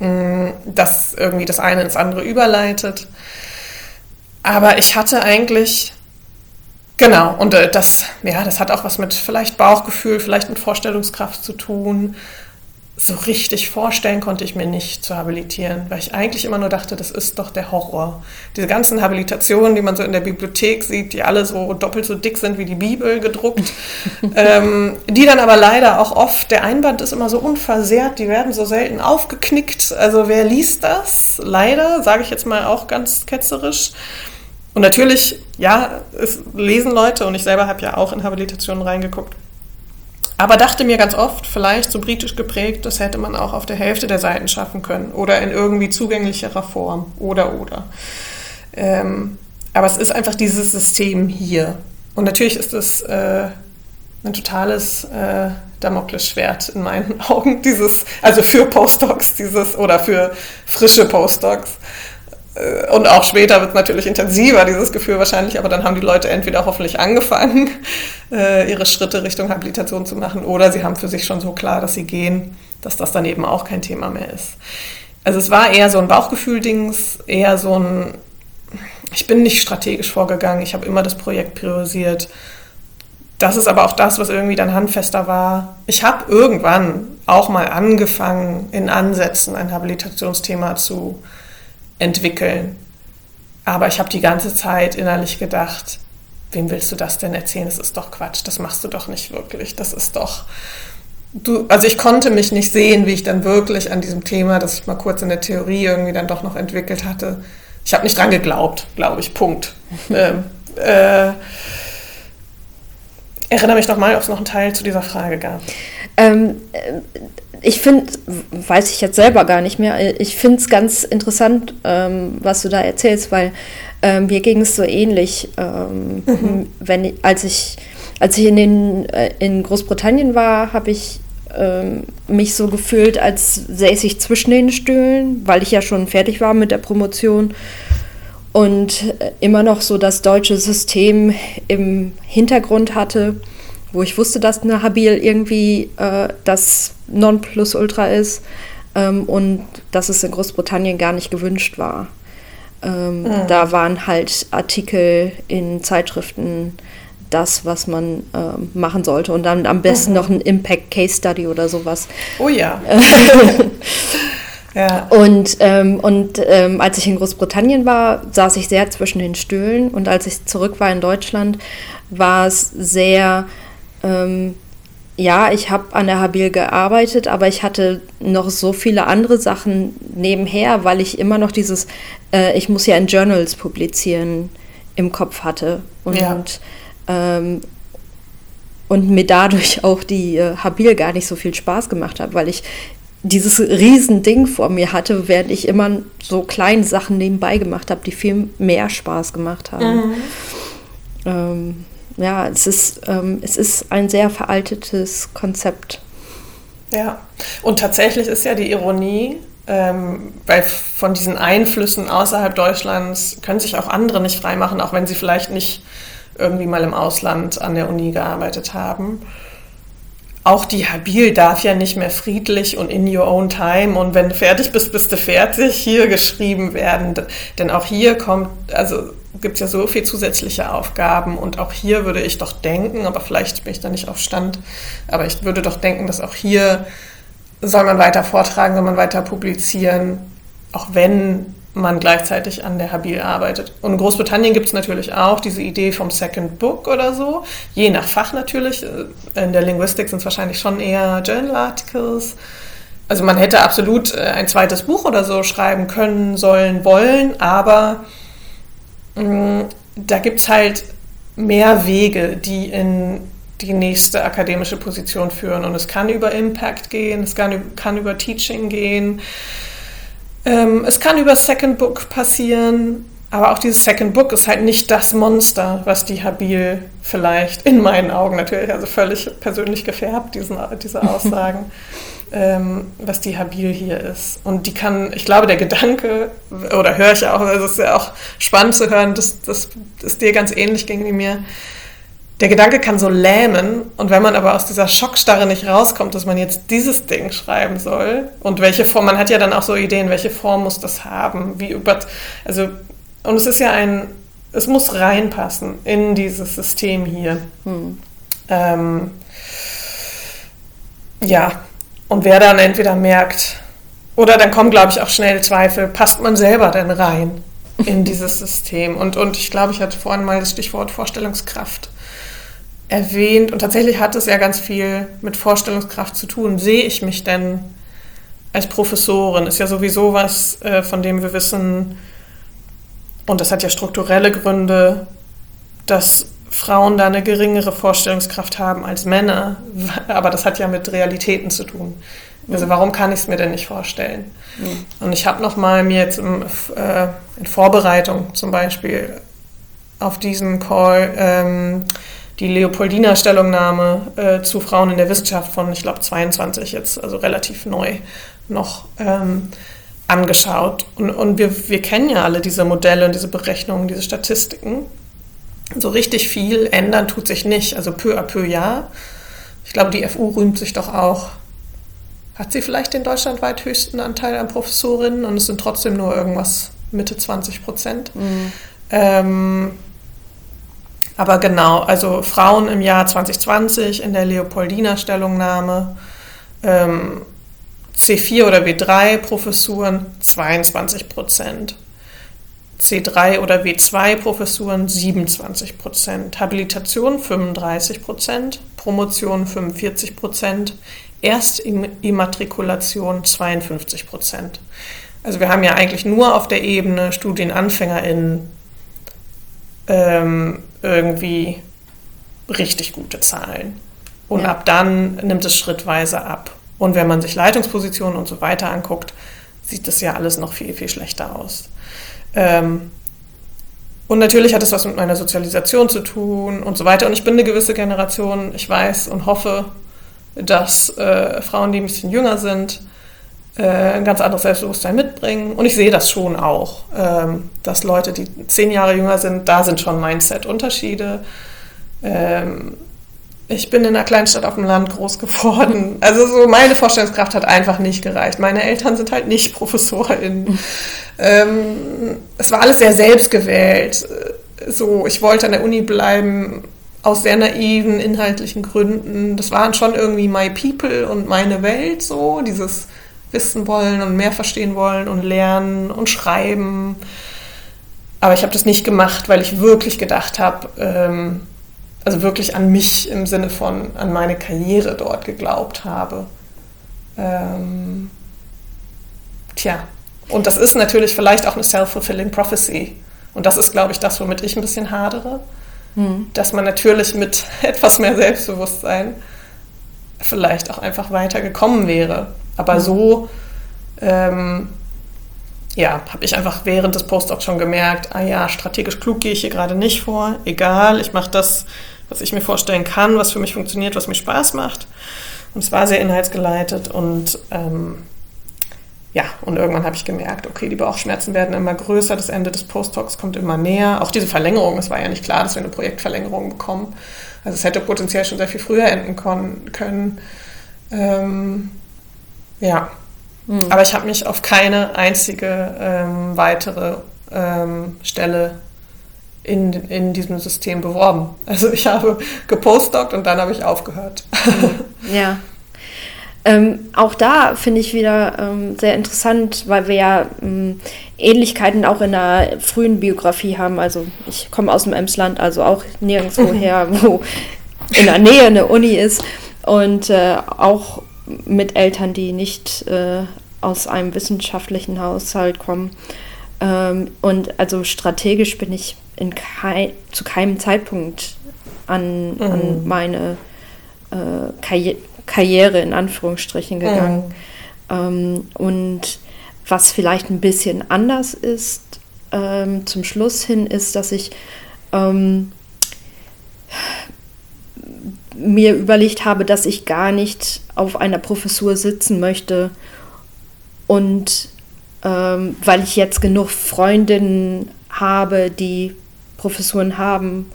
mm, dass irgendwie das eine ins andere überleitet. Aber ich hatte eigentlich, genau, und äh, das, ja, das hat auch was mit vielleicht Bauchgefühl, vielleicht mit Vorstellungskraft zu tun so richtig vorstellen konnte ich mir nicht zu habilitieren, weil ich eigentlich immer nur dachte, das ist doch der Horror. Diese ganzen Habilitationen, die man so in der Bibliothek sieht, die alle so doppelt so dick sind wie die Bibel gedruckt, ähm, die dann aber leider auch oft, der Einband ist immer so unversehrt, die werden so selten aufgeknickt. Also wer liest das? Leider, sage ich jetzt mal auch ganz ketzerisch. Und natürlich, ja, es lesen Leute und ich selber habe ja auch in Habilitationen reingeguckt aber dachte mir ganz oft, vielleicht so britisch geprägt, das hätte man auch auf der Hälfte der Seiten schaffen können oder in irgendwie zugänglicherer Form oder oder. Ähm, aber es ist einfach dieses System hier. Und natürlich ist es äh, ein totales äh, Damoklesschwert in meinen Augen, dieses, also für Postdocs, dieses oder für frische Postdocs. Äh, und auch später wird es natürlich intensiver, dieses Gefühl wahrscheinlich, aber dann haben die Leute entweder hoffentlich angefangen, äh, ihre Schritte Richtung Habilitation zu machen, oder sie haben für sich schon so klar, dass sie gehen, dass das dann eben auch kein Thema mehr ist. Also es war eher so ein Bauchgefühl-Dings, eher so ein, ich bin nicht strategisch vorgegangen, ich habe immer das Projekt priorisiert. Das ist aber auch das, was irgendwie dann handfester war. Ich habe irgendwann auch mal angefangen, in Ansätzen ein Habilitationsthema zu entwickeln. Aber ich habe die ganze Zeit innerlich gedacht, wem willst du das denn erzählen? Das ist doch Quatsch, das machst du doch nicht wirklich. Das ist doch. Du, also ich konnte mich nicht sehen, wie ich dann wirklich an diesem Thema, das ich mal kurz in der Theorie irgendwie dann doch noch entwickelt hatte. Ich habe nicht dran geglaubt, glaube ich. Punkt. ähm, äh, erinnere mich noch mal, ob es noch einen Teil zu dieser Frage gab. Ähm, äh, ich finde, weiß ich jetzt selber gar nicht mehr, ich finde es ganz interessant, ähm, was du da erzählst, weil ähm, mir ging es so ähnlich, ähm, mhm. wenn, als, ich, als ich in, den, äh, in Großbritannien war, habe ich ähm, mich so gefühlt, als säße ich zwischen den Stühlen, weil ich ja schon fertig war mit der Promotion und äh, immer noch so das deutsche System im Hintergrund hatte wo ich wusste, dass eine Habil irgendwie äh, das Nonplusultra ist ähm, und dass es in Großbritannien gar nicht gewünscht war. Ähm, mhm. Da waren halt Artikel in Zeitschriften das, was man äh, machen sollte. Und dann am besten mhm. noch ein Impact Case Study oder sowas. Oh ja. ja. Und, ähm, und ähm, als ich in Großbritannien war, saß ich sehr zwischen den Stühlen. Und als ich zurück war in Deutschland, war es sehr ähm, ja, ich habe an der Habil gearbeitet, aber ich hatte noch so viele andere Sachen nebenher, weil ich immer noch dieses, äh, ich muss ja in Journals publizieren, im Kopf hatte. Und, ja. ähm, und mir dadurch auch die äh, Habil gar nicht so viel Spaß gemacht hat, weil ich dieses Riesending vor mir hatte, während ich immer so kleine Sachen nebenbei gemacht habe, die viel mehr Spaß gemacht haben. Mhm. Ähm, ja, es ist, ähm, es ist ein sehr veraltetes Konzept. Ja, und tatsächlich ist ja die Ironie, ähm, weil von diesen Einflüssen außerhalb Deutschlands können sich auch andere nicht freimachen, auch wenn sie vielleicht nicht irgendwie mal im Ausland an der Uni gearbeitet haben. Auch die Habil darf ja nicht mehr friedlich und in your own time. Und wenn du fertig bist, bist du fertig. Hier geschrieben werden. Denn auch hier kommt, also gibt es ja so viel zusätzliche Aufgaben. Und auch hier würde ich doch denken, aber vielleicht bin ich da nicht auf Stand, aber ich würde doch denken, dass auch hier soll man weiter vortragen, soll man weiter publizieren, auch wenn man gleichzeitig an der Habil arbeitet. Und in Großbritannien gibt es natürlich auch diese Idee vom Second Book oder so, je nach Fach natürlich. In der Linguistik sind es wahrscheinlich schon eher Journal Articles. Also man hätte absolut äh, ein zweites Buch oder so schreiben können, sollen, wollen, aber mh, mm, da gibt es halt mehr Wege, die in die nächste akademische Position führen. Und es kann über Impact gehen, es kann, kann über Teaching gehen, ähm, es kann über Second Book passieren, aber auch dieses Second Book ist halt nicht das Monster, was die Habil vielleicht, in meinen Augen natürlich, also völlig persönlich gefärbt, diesen, diese Aussagen, ähm, was die Habil hier ist. Und die kann, ich glaube, der Gedanke, oder höre ich auch, also es ist ja auch spannend zu hören, dass das dir ganz ähnlich ging wie mir, der Gedanke kann so lähmen und wenn man aber aus dieser Schockstarre nicht rauskommt, dass man jetzt dieses Ding schreiben soll und welche Form, man hat ja dann auch so Ideen, welche Form muss das haben, wie über, also, und es ist ja ein, es muss reinpassen in dieses System hier. Hm. Ähm, ja, und wer dann entweder merkt, oder dann kommen, glaube ich, auch schnell Zweifel, passt man selber denn rein in dieses System? Und, und ich glaube, ich hatte vorhin mal das Stichwort Vorstellungskraft erwähnt und tatsächlich hat es ja ganz viel mit Vorstellungskraft zu tun. Sehe ich mich denn als Professorin? Ist ja sowieso was, äh, von dem wir wissen, und das hat ja strukturelle Gründe, dass Frauen da eine geringere Vorstellungskraft haben als Männer. Aber das hat ja mit Realitäten zu tun. Also warum kann ich es mir denn nicht vorstellen? Mhm. Und ich habe noch mal mir jetzt im, äh, in Vorbereitung zum Beispiel auf diesen Call ähm, die Leopoldiner Stellungnahme äh, zu Frauen in der Wissenschaft von, ich glaube, 22 jetzt, also relativ neu noch ähm, angeschaut. Und, und wir, wir kennen ja alle diese Modelle und diese Berechnungen, diese Statistiken. So richtig viel ändern tut sich nicht, also peu à peu ja. Ich glaube, die FU rühmt sich doch auch. Hat sie vielleicht den deutschlandweit höchsten Anteil an Professorinnen und es sind trotzdem nur irgendwas Mitte 20 Prozent. Mhm. Ähm, aber genau, also Frauen im Jahr 2020 in der Leopoldiner Stellungnahme, ähm, C4 oder W3 Professuren 22 Prozent. C3 oder W2 Professuren 27 Prozent, Habilitation 35 Prozent, Promotion 45 Prozent, Erstimmatrikulation 52 Prozent. Also wir haben ja eigentlich nur auf der Ebene StudienanfängerInnen ähm, irgendwie richtig gute Zahlen. Und ja. ab dann nimmt es schrittweise ab. Und wenn man sich Leitungspositionen und so weiter anguckt, sieht das ja alles noch viel, viel schlechter aus. Ähm, und natürlich hat es was mit meiner Sozialisation zu tun und so weiter. Und ich bin eine gewisse Generation, ich weiß und hoffe, dass äh, Frauen, die ein bisschen jünger sind, äh, ein ganz anderes Selbstbewusstsein mitbringen. Und ich sehe das schon auch, ähm, dass Leute, die zehn Jahre jünger sind, da sind schon Mindset-Unterschiede. Ähm, ich bin in einer Kleinstadt auf dem Land groß geworden. Also so meine Vorstellungskraft hat einfach nicht gereicht. Meine Eltern sind halt nicht ProfessorInnen. Ähm, es war alles sehr selbstgewählt. So, ich wollte an der Uni bleiben aus sehr naiven inhaltlichen Gründen. Das waren schon irgendwie my people und meine Welt so, dieses wissen wollen und mehr verstehen wollen und lernen und schreiben. Aber ich habe das nicht gemacht, weil ich wirklich gedacht habe, ähm, also wirklich an mich im Sinne von an meine Karriere dort geglaubt habe. Ähm, tja, und das ist natürlich vielleicht auch eine self-fulfilling prophecy. Und das ist, glaube ich, das, womit ich ein bisschen hadere. Mhm. Dass man natürlich mit etwas mehr Selbstbewusstsein vielleicht auch einfach weitergekommen wäre. Aber mhm. so, ähm, ja, habe ich einfach während des Postdocs schon gemerkt, ah ja, strategisch klug gehe ich hier gerade nicht vor. Egal, ich mache das, was ich mir vorstellen kann, was für mich funktioniert, was mir Spaß macht. Und es war sehr inhaltsgeleitet und ähm, ja, und irgendwann habe ich gemerkt, okay, die Bauchschmerzen werden immer größer, das Ende des Postdocs kommt immer näher. Auch diese Verlängerung, es war ja nicht klar, dass wir eine Projektverlängerung bekommen. Also es hätte potenziell schon sehr viel früher enden können. Ähm, ja, mhm. aber ich habe mich auf keine einzige ähm, weitere ähm, Stelle in, in diesem System beworben. Also ich habe gepostdoct und dann habe ich aufgehört. Mhm. Ja, ähm, auch da finde ich wieder ähm, sehr interessant, weil wir ja ähm, Ähnlichkeiten auch in der frühen Biografie haben. Also ich komme aus dem Emsland, also auch nirgendwo her, wo in der Nähe eine Uni ist und äh, auch mit Eltern, die nicht äh, aus einem wissenschaftlichen Haushalt kommen. Ähm, und also strategisch bin ich in kei zu keinem Zeitpunkt an, mhm. an meine äh, Karriere Karriere in Anführungsstrichen gegangen. Mhm. Ähm, und was vielleicht ein bisschen anders ist ähm, zum Schluss hin, ist, dass ich ähm, mir überlegt habe, dass ich gar nicht auf einer Professur sitzen möchte und ähm, weil ich jetzt genug Freundinnen habe, die Professuren haben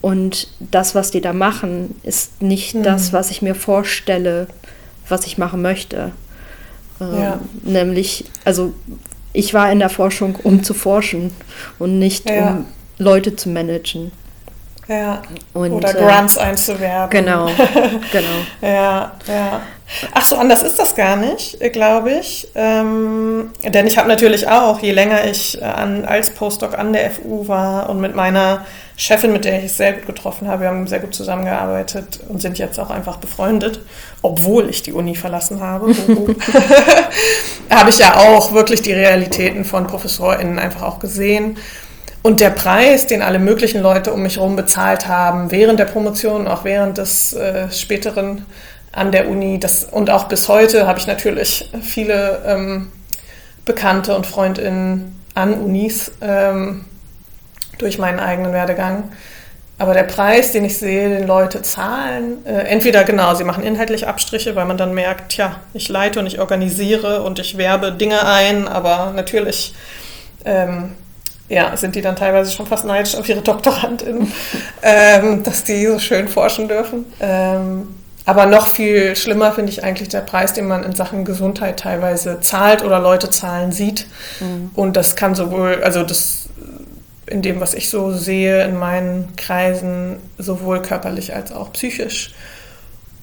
und das, was die da machen, ist nicht mhm. das, was ich mir vorstelle, was ich machen möchte. Ähm, ja. Nämlich, also ich war in der Forschung, um zu forschen und nicht ja. um Leute zu managen. Ja. Und, Oder äh, Grants äh, einzuwerben. Genau, genau. ja, ja. Ach so, anders ist das gar nicht, glaube ich. Ähm, denn ich habe natürlich auch, je länger ich äh, an, als Postdoc an der FU war und mit meiner Chefin, mit der ich es sehr gut getroffen habe, wir haben sehr gut zusammengearbeitet und sind jetzt auch einfach befreundet, obwohl ich die Uni verlassen habe. habe ich ja auch wirklich die Realitäten von ProfessorInnen einfach auch gesehen. Und der Preis, den alle möglichen Leute um mich herum bezahlt haben, während der Promotion, auch während des äh, späteren an der Uni, das, und auch bis heute habe ich natürlich viele ähm, Bekannte und Freundinnen an Unis ähm, durch meinen eigenen Werdegang. Aber der Preis, den ich sehe, den Leute zahlen, äh, entweder genau, sie machen inhaltlich Abstriche, weil man dann merkt, tja, ich leite und ich organisiere und ich werbe Dinge ein, aber natürlich ähm, ja, sind die dann teilweise schon fast neidisch auf ihre Doktorandinnen, ähm, dass die so schön forschen dürfen. Ähm, aber noch viel schlimmer finde ich eigentlich der Preis, den man in Sachen Gesundheit teilweise zahlt oder Leute zahlen sieht. Mhm. Und das kann sowohl, also das in dem, was ich so sehe in meinen Kreisen, sowohl körperlich als auch psychisch.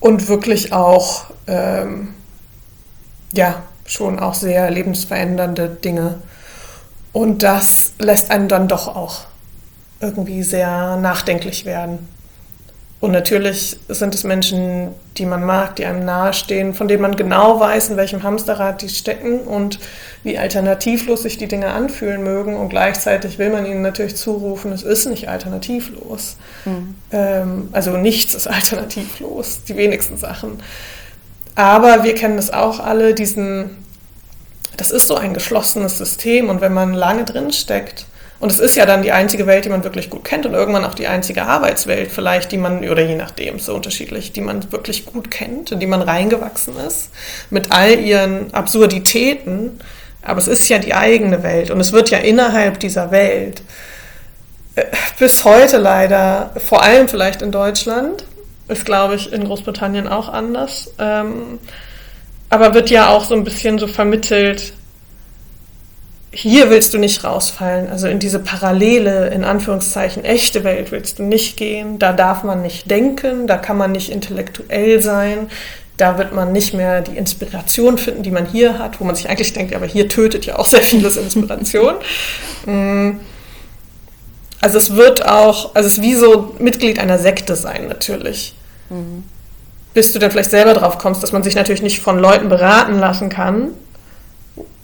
Und wirklich auch, ähm, ja, schon auch sehr lebensverändernde Dinge und das lässt einen dann doch auch irgendwie sehr nachdenklich werden. Und natürlich sind es Menschen, die man mag, die einem nahestehen, von denen man genau weiß, in welchem Hamsterrad die stecken und wie alternativlos sich die Dinge anfühlen mögen. Und gleichzeitig will man ihnen natürlich zurufen, es ist nicht alternativlos. Mhm. Ähm, also nichts ist alternativlos, die wenigsten Sachen. Aber wir kennen es auch alle, diesen das ist so ein geschlossenes System und wenn man lange drin steckt, und es ist ja dann die einzige Welt, die man wirklich gut kennt und irgendwann auch die einzige Arbeitswelt vielleicht, die man, oder je nachdem, so unterschiedlich, die man wirklich gut kennt, in die man reingewachsen ist, mit all ihren Absurditäten. Aber es ist ja die eigene Welt und es wird ja innerhalb dieser Welt äh, bis heute leider, vor allem vielleicht in Deutschland, ist glaube ich in Großbritannien auch anders, ähm, aber wird ja auch so ein bisschen so vermittelt, hier willst du nicht rausfallen, also in diese parallele, in Anführungszeichen, echte Welt willst du nicht gehen, da darf man nicht denken, da kann man nicht intellektuell sein, da wird man nicht mehr die Inspiration finden, die man hier hat, wo man sich eigentlich denkt, aber hier tötet ja auch sehr vieles Inspiration. Mm. also es wird auch, also es ist wie so Mitglied einer Sekte sein natürlich. Mhm bis du dann vielleicht selber drauf kommst, dass man sich natürlich nicht von Leuten beraten lassen kann,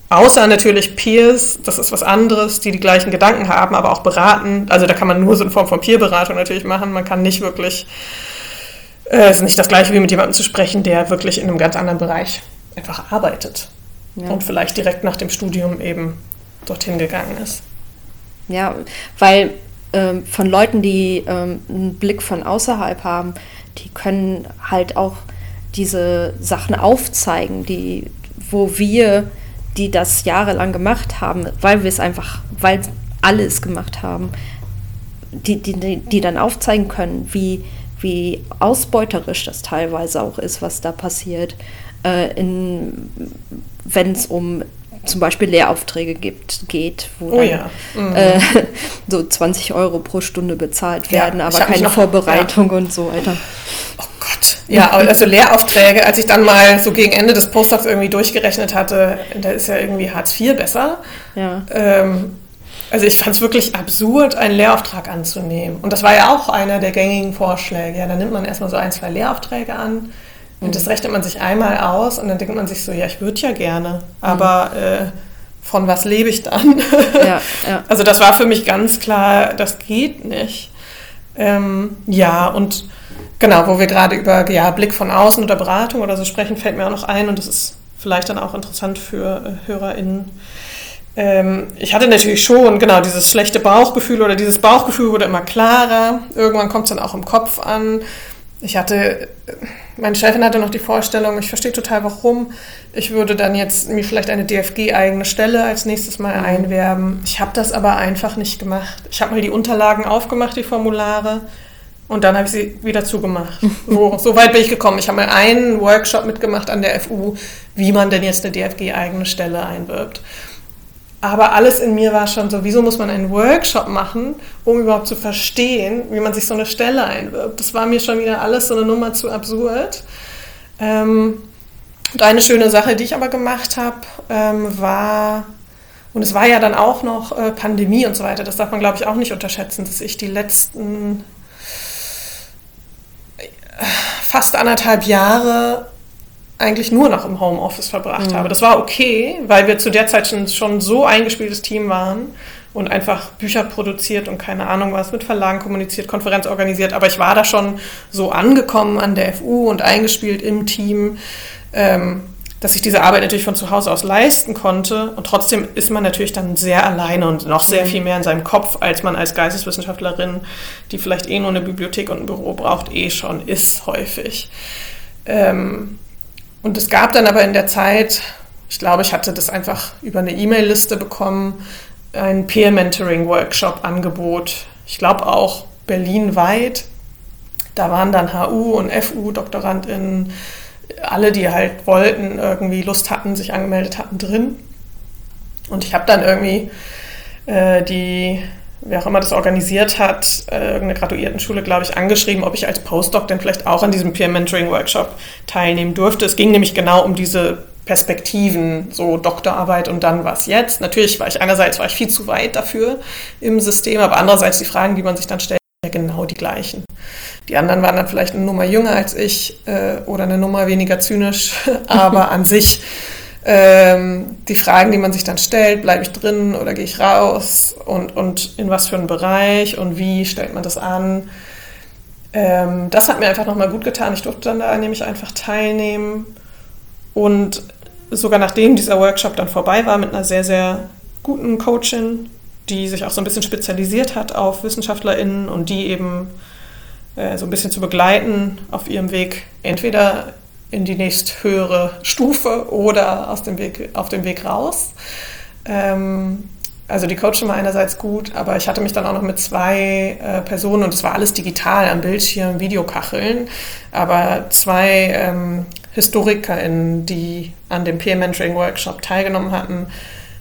Außer natürlich Peers, das ist was anderes, die die gleichen Gedanken haben, aber auch beraten. Also da kann man nur so eine Form von Peer-Beratung natürlich machen. Man kann nicht wirklich, äh, es ist nicht das gleiche wie mit jemandem zu sprechen, der wirklich in einem ganz anderen Bereich einfach arbeitet ja. und vielleicht direkt nach dem Studium eben dorthin gegangen ist. Ja, weil ähm, von Leuten, die ähm, einen Blick von außerhalb haben, die können halt auch diese Sachen aufzeigen, die, wo wir, die das jahrelang gemacht haben, weil wir es einfach, weil alle es gemacht haben, die, die, die dann aufzeigen können, wie, wie ausbeuterisch das teilweise auch ist, was da passiert, äh, wenn es um zum Beispiel Lehraufträge gibt, geht, wo oh, dann, ja. mhm. äh, so 20 Euro pro Stunde bezahlt werden, ja, aber keine noch, Vorbereitung ja. und so weiter. Oh Gott. Ja, also Lehraufträge, als ich dann mal so gegen Ende des Postdocs irgendwie durchgerechnet hatte, da ist ja irgendwie Hartz IV besser. Ja. Ähm, also ich fand es wirklich absurd, einen Lehrauftrag anzunehmen. Und das war ja auch einer der gängigen Vorschläge. Ja, dann nimmt man erstmal so ein, zwei Lehraufträge an und das rechnet man sich einmal aus und dann denkt man sich so, ja, ich würde ja gerne, aber mhm. äh, von was lebe ich dann? Ja, ja. Also das war für mich ganz klar, das geht nicht. Ähm, ja, und genau, wo wir gerade über ja, Blick von außen oder Beratung oder so sprechen, fällt mir auch noch ein und das ist vielleicht dann auch interessant für äh, HörerInnen. Ähm, ich hatte natürlich schon, genau, dieses schlechte Bauchgefühl oder dieses Bauchgefühl wurde immer klarer. Irgendwann kommt es dann auch im Kopf an. Ich hatte meine Chefin hatte noch die Vorstellung, ich verstehe total warum, ich würde dann jetzt mir vielleicht eine DFG-eigene Stelle als nächstes Mal mhm. einwerben. Ich habe das aber einfach nicht gemacht. Ich habe mal die Unterlagen aufgemacht, die Formulare, und dann habe ich sie wieder zugemacht. So, so weit bin ich gekommen. Ich habe mal einen Workshop mitgemacht an der FU, wie man denn jetzt eine DFG-eigene Stelle einwirbt. Aber alles in mir war schon so, wieso muss man einen Workshop machen, um überhaupt zu verstehen, wie man sich so eine Stelle einwirbt. Das war mir schon wieder alles so eine Nummer zu absurd. Ähm, und eine schöne Sache, die ich aber gemacht habe, ähm, war, und es war ja dann auch noch äh, Pandemie und so weiter, das darf man, glaube ich, auch nicht unterschätzen, dass ich die letzten äh, fast anderthalb Jahre eigentlich nur noch im Homeoffice verbracht mhm. habe. Das war okay, weil wir zu der Zeit schon, schon so eingespieltes Team waren und einfach Bücher produziert und keine Ahnung was, mit Verlagen kommuniziert, Konferenz organisiert. Aber ich war da schon so angekommen an der FU und eingespielt im Team, ähm, dass ich diese Arbeit natürlich von zu Hause aus leisten konnte. Und trotzdem ist man natürlich dann sehr alleine und noch sehr mhm. viel mehr in seinem Kopf, als man als Geisteswissenschaftlerin, die vielleicht eh nur eine Bibliothek und ein Büro braucht, eh schon ist häufig. Ähm, und es gab dann aber in der Zeit, ich glaube, ich hatte das einfach über eine E-Mail-Liste bekommen, ein Peer-Mentoring-Workshop-Angebot. Ich glaube auch berlinweit. Da waren dann HU und FU DoktorandInnen, alle, die halt wollten, irgendwie Lust hatten, sich angemeldet hatten, drin. Und ich habe dann irgendwie äh, die wer auch immer das organisiert hat, äh, irgendeine Graduiertenschule, glaube ich, angeschrieben, ob ich als Postdoc denn vielleicht auch an diesem Peer Mentoring Workshop teilnehmen durfte. Es ging nämlich genau um diese Perspektiven, so Doktorarbeit und dann was jetzt. Natürlich war ich einerseits war ich viel zu weit dafür im System, aber andererseits die Fragen, die man sich dann stellt, ja genau die gleichen. Die anderen waren dann vielleicht eine Nummer jünger als ich äh, oder eine Nummer weniger zynisch, aber an sich ähm, die Fragen, die man sich dann stellt, bleibe ich drin oder gehe ich raus und, und in was für einen Bereich und wie stellt man das an. Ähm, das hat mir einfach nochmal gut getan. Ich durfte dann da nämlich einfach teilnehmen und sogar nachdem dieser Workshop dann vorbei war mit einer sehr, sehr guten Coachin, die sich auch so ein bisschen spezialisiert hat auf WissenschaftlerInnen und die eben äh, so ein bisschen zu begleiten auf ihrem Weg, entweder in die nächsthöhere Stufe oder aus dem Weg, auf dem Weg raus. Ähm, also die Coaching war einerseits gut, aber ich hatte mich dann auch noch mit zwei äh, Personen und es war alles digital am Bildschirm, Videokacheln, aber zwei ähm, HistorikerInnen, die an dem Peer Mentoring Workshop teilgenommen hatten,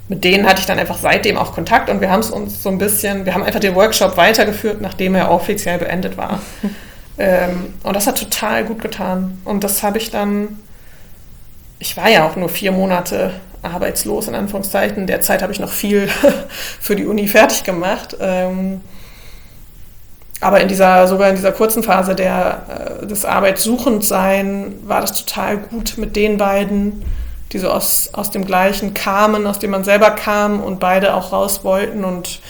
mit denen hatte ich dann einfach seitdem auch Kontakt und wir haben es uns so ein bisschen, wir haben einfach den Workshop weitergeführt, nachdem er offiziell beendet war. Ähm, und das hat total gut getan. Und das habe ich dann, ich war ja auch nur vier Monate arbeitslos, in Anführungszeichen. Derzeit habe ich noch viel für die Uni fertig gemacht. Ähm, aber in dieser, sogar in dieser kurzen Phase der, äh, des Arbeitssuchendsein war das total gut mit den beiden, die so aus, aus dem gleichen kamen, aus dem man selber kam und beide auch raus wollten und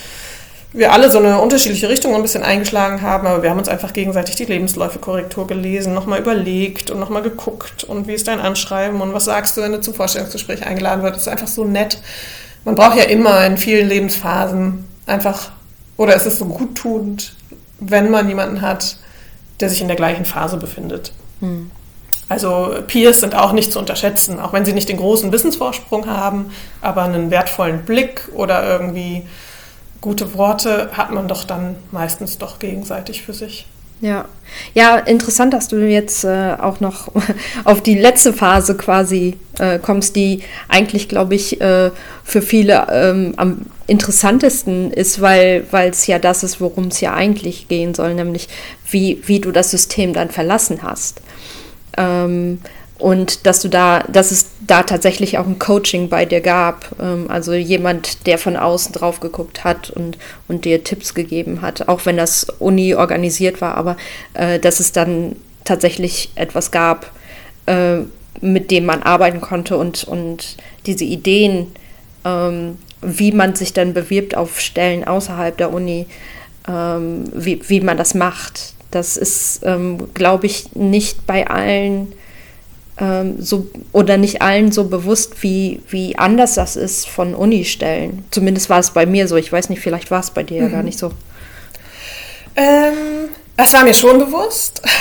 wir alle so eine unterschiedliche Richtung ein bisschen eingeschlagen haben, aber wir haben uns einfach gegenseitig die Lebensläufe Korrektur gelesen, nochmal überlegt und nochmal geguckt und wie ist dein Anschreiben und was sagst du, wenn du zum Vorstellungsgespräch eingeladen wird. Das ist einfach so nett. Man braucht ja immer in vielen Lebensphasen einfach, oder es ist so guttunend, wenn man jemanden hat, der sich in der gleichen Phase befindet. Hm. Also Peers sind auch nicht zu unterschätzen, auch wenn sie nicht den großen Wissensvorsprung haben, aber einen wertvollen Blick oder irgendwie gute Worte hat man doch dann meistens doch gegenseitig für sich. Ja, ja, interessant, dass du jetzt äh, auch noch auf die letzte Phase quasi äh, kommst, die eigentlich, glaube ich, äh, für viele ähm, am interessantesten ist, weil es ja das ist, worum es ja eigentlich gehen soll, nämlich wie, wie du das System dann verlassen hast. Ähm, und dass du da, dass es da tatsächlich auch ein Coaching bei dir gab, ähm, also jemand, der von außen drauf geguckt hat und, und dir Tipps gegeben hat, auch wenn das Uni organisiert war, aber äh, dass es dann tatsächlich etwas gab, äh, mit dem man arbeiten konnte und, und diese Ideen, ähm, wie man sich dann bewirbt auf Stellen außerhalb der Uni, ähm, wie, wie man das macht. Das ist, ähm, glaube ich, nicht bei allen ähm, so oder nicht allen so bewusst, wie, wie anders das ist von Unistellen. Zumindest war es bei mir so. Ich weiß nicht, vielleicht war es bei dir mhm. ja gar mhm. nicht so. Ähm, es war mir schon bewusst.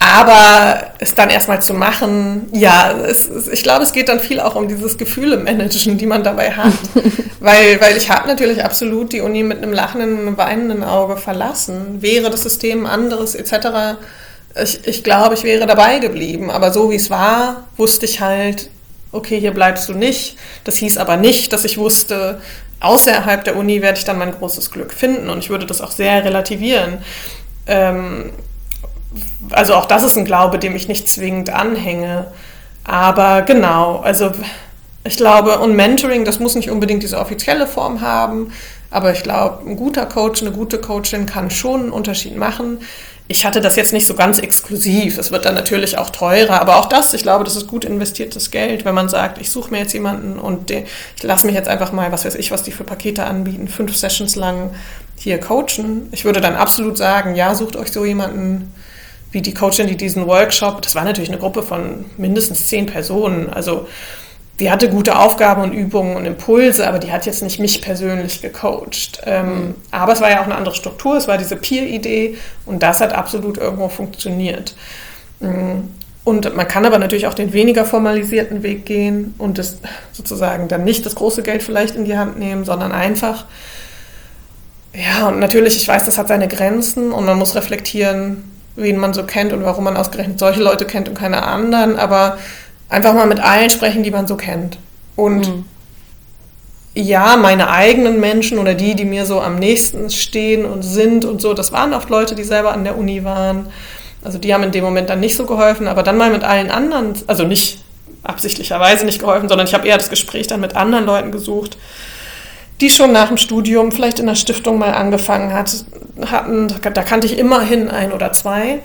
Aber es dann erstmal zu machen, ja, es, es, ich glaube, es geht dann viel auch um dieses Gefühle managen, die man dabei hat. weil, weil ich habe natürlich absolut die Uni mit einem lachenden, weinenden Auge verlassen. Wäre das System anderes etc., ich, ich glaube, ich wäre dabei geblieben. Aber so wie es war, wusste ich halt, okay, hier bleibst du nicht. Das hieß aber nicht, dass ich wusste, außerhalb der Uni werde ich dann mein großes Glück finden. Und ich würde das auch sehr relativieren. Ähm, also auch das ist ein Glaube, dem ich nicht zwingend anhänge. Aber genau, also ich glaube, und Mentoring, das muss nicht unbedingt diese offizielle Form haben. Aber ich glaube, ein guter Coach, eine gute Coachin kann schon einen Unterschied machen ich hatte das jetzt nicht so ganz exklusiv. Es wird dann natürlich auch teurer, aber auch das, ich glaube, das ist gut investiertes Geld, wenn man sagt, ich suche mir jetzt jemanden und ich lasse mich jetzt einfach mal, was weiß ich, was die für Pakete anbieten, fünf Sessions lang hier coachen. Ich würde dann absolut sagen, ja, sucht euch so jemanden wie die Coachin, die diesen Workshop, das war natürlich eine Gruppe von mindestens zehn Personen, also die hatte gute Aufgaben und Übungen und Impulse, aber die hat jetzt nicht mich persönlich gecoacht. Ähm, mhm. Aber es war ja auch eine andere Struktur, es war diese Peer-Idee und das hat absolut irgendwo funktioniert. Mhm. Und man kann aber natürlich auch den weniger formalisierten Weg gehen und das sozusagen dann nicht das große Geld vielleicht in die Hand nehmen, sondern einfach, ja, und natürlich, ich weiß, das hat seine Grenzen und man muss reflektieren, wen man so kennt und warum man ausgerechnet solche Leute kennt und keine anderen, aber einfach mal mit allen sprechen, die man so kennt. Und mhm. ja, meine eigenen Menschen oder die, die mir so am nächsten stehen und sind und so, das waren oft Leute, die selber an der Uni waren. Also die haben in dem Moment dann nicht so geholfen, aber dann mal mit allen anderen, also nicht absichtlicherweise nicht geholfen, sondern ich habe eher das Gespräch dann mit anderen Leuten gesucht, die schon nach dem Studium vielleicht in der Stiftung mal angefangen hat, hatten, da kannte ich immerhin ein oder zwei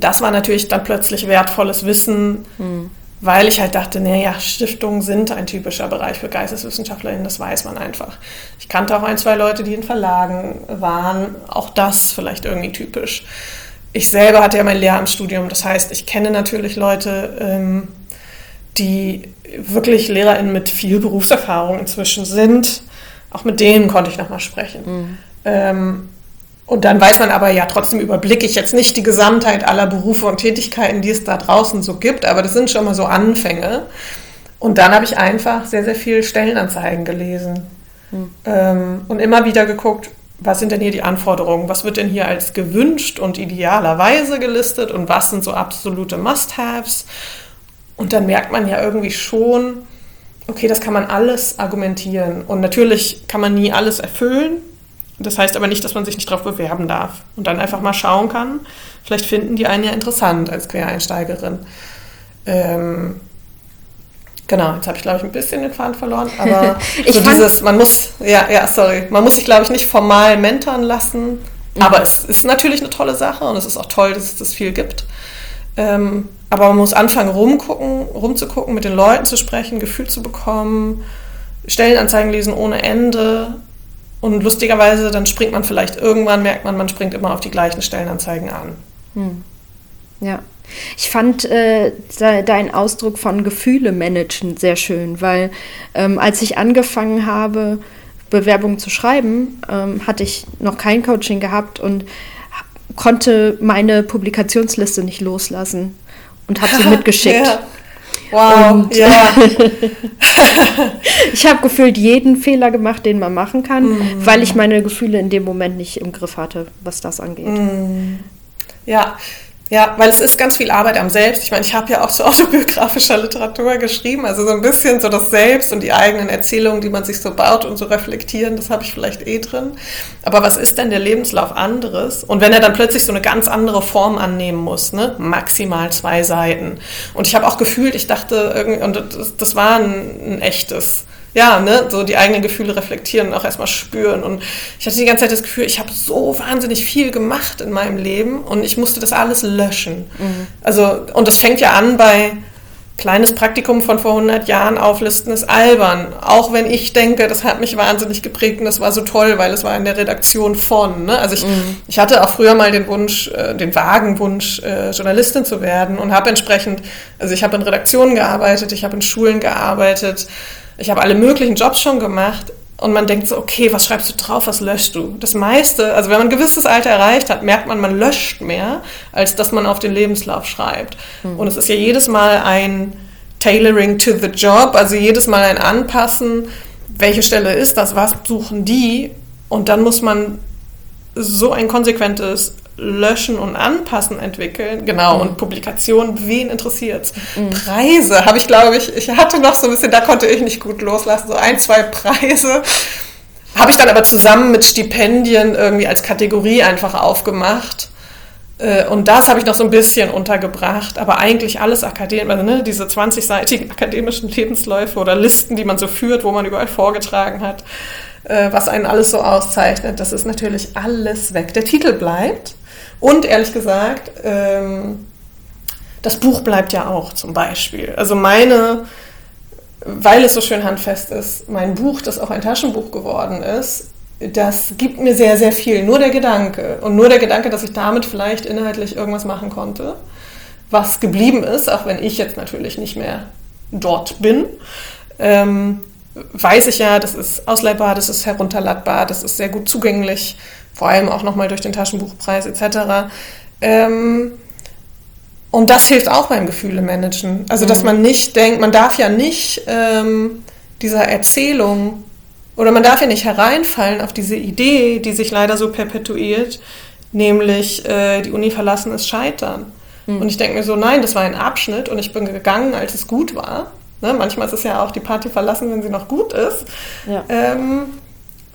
das war natürlich dann plötzlich wertvolles Wissen, mhm. weil ich halt dachte, naja, Stiftungen sind ein typischer Bereich für GeisteswissenschaftlerInnen, das weiß man einfach. Ich kannte auch ein, zwei Leute, die in Verlagen waren, auch das vielleicht irgendwie typisch. Ich selber hatte ja mein Lehramtsstudium, das heißt, ich kenne natürlich Leute, ähm, die wirklich LehrerInnen mit viel Berufserfahrung inzwischen sind. Auch mit denen konnte ich nochmal sprechen. Mhm. Ähm, und dann weiß man aber ja, trotzdem überblicke ich jetzt nicht die Gesamtheit aller Berufe und Tätigkeiten, die es da draußen so gibt, aber das sind schon mal so Anfänge. Und dann habe ich einfach sehr, sehr viel Stellenanzeigen gelesen hm. ähm, und immer wieder geguckt, was sind denn hier die Anforderungen? Was wird denn hier als gewünscht und idealerweise gelistet und was sind so absolute Must-Haves? Und dann merkt man ja irgendwie schon, okay, das kann man alles argumentieren. Und natürlich kann man nie alles erfüllen, das heißt aber nicht, dass man sich nicht darauf bewerben darf und dann einfach mal schauen kann. Vielleicht finden die einen ja interessant als Quereinsteigerin. Ähm, genau, jetzt habe ich, glaube ich, ein bisschen den Faden verloren, aber so dieses, man muss, ja, ja, sorry, man muss sich, glaube ich, nicht formal mentoren lassen, mhm. aber es ist natürlich eine tolle Sache und es ist auch toll, dass es das viel gibt. Ähm, aber man muss anfangen, rumgucken, rumzugucken, mit den Leuten zu sprechen, Gefühl zu bekommen, Stellenanzeigen lesen ohne Ende. Und lustigerweise, dann springt man vielleicht irgendwann, merkt man, man springt immer auf die gleichen Stellenanzeigen an. Hm. Ja. Ich fand äh, deinen Ausdruck von Gefühle managen sehr schön, weil ähm, als ich angefangen habe, Bewerbungen zu schreiben, ähm, hatte ich noch kein Coaching gehabt und konnte meine Publikationsliste nicht loslassen und habe sie mitgeschickt. ja. Wow, und ja. ich habe gefühlt jeden Fehler gemacht, den man machen kann, mm. weil ich meine Gefühle in dem Moment nicht im Griff hatte, was das angeht. Mm. Ja, ja, weil es ist ganz viel Arbeit am Selbst. Ich meine, ich habe ja auch so autobiografischer Literatur geschrieben, also so ein bisschen so das Selbst und die eigenen Erzählungen, die man sich so baut und so reflektieren, das habe ich vielleicht eh drin. Aber was ist denn der Lebenslauf anderes? Und wenn er dann plötzlich so eine ganz andere Form annehmen muss, ne? maximal zwei Seiten. Und ich habe auch gefühlt, ich dachte irgendwie, und das, das war ein, ein echtes ja, ne, so die eigenen Gefühle reflektieren und auch erstmal spüren. Und ich hatte die ganze Zeit das Gefühl, ich habe so wahnsinnig viel gemacht in meinem Leben und ich musste das alles löschen. Mhm. Also, und das fängt ja an bei kleines Praktikum von vor 100 Jahren auflisten ist albern. Auch wenn ich denke, das hat mich wahnsinnig geprägt und das war so toll, weil es war in der Redaktion von. Ne? Also ich, mhm. ich hatte auch früher mal den Wunsch, äh, den vagen Wunsch, äh, Journalistin zu werden und habe entsprechend, also ich habe in Redaktionen gearbeitet, ich habe in Schulen gearbeitet, ich habe alle möglichen Jobs schon gemacht und man denkt so, okay, was schreibst du drauf, was löscht du? Das meiste, also wenn man ein gewisses Alter erreicht hat, merkt man, man löscht mehr, als dass man auf den Lebenslauf schreibt. Mhm. Und es ist ja jedes Mal ein Tailoring to the Job, also jedes Mal ein Anpassen, welche Stelle ist das, was suchen die? Und dann muss man so ein konsequentes Löschen und Anpassen entwickeln. Genau, mhm. und Publikation, wen interessiert mhm. Preise habe ich, glaube ich, ich hatte noch so ein bisschen, da konnte ich nicht gut loslassen, so ein, zwei Preise. Habe ich dann aber zusammen mit Stipendien irgendwie als Kategorie einfach aufgemacht. Äh, und das habe ich noch so ein bisschen untergebracht, aber eigentlich alles akademisch, also ne, diese 20-seitigen akademischen Lebensläufe oder Listen, die man so führt, wo man überall vorgetragen hat, äh, was einen alles so auszeichnet, das ist natürlich alles weg. Der Titel bleibt, und ehrlich gesagt, ähm, das Buch bleibt ja auch zum Beispiel. Also meine, weil es so schön handfest ist, mein Buch, das auch ein Taschenbuch geworden ist, das gibt mir sehr, sehr viel. Nur der Gedanke. Und nur der Gedanke, dass ich damit vielleicht inhaltlich irgendwas machen konnte, was geblieben ist, auch wenn ich jetzt natürlich nicht mehr dort bin. Ähm, weiß ich ja, das ist ausleihbar, das ist herunterladbar, das ist sehr gut zugänglich vor allem auch nochmal durch den Taschenbuchpreis etc. Ähm, und das hilft auch beim Gefühle managen. Also, dass mhm. man nicht denkt, man darf ja nicht ähm, dieser Erzählung oder man darf ja nicht hereinfallen auf diese Idee, die sich leider so perpetuiert, nämlich äh, die Uni verlassen ist Scheitern. Mhm. Und ich denke mir so, nein, das war ein Abschnitt und ich bin gegangen, als es gut war. Ne? Manchmal ist es ja auch die Party verlassen, wenn sie noch gut ist. Ja. Ähm,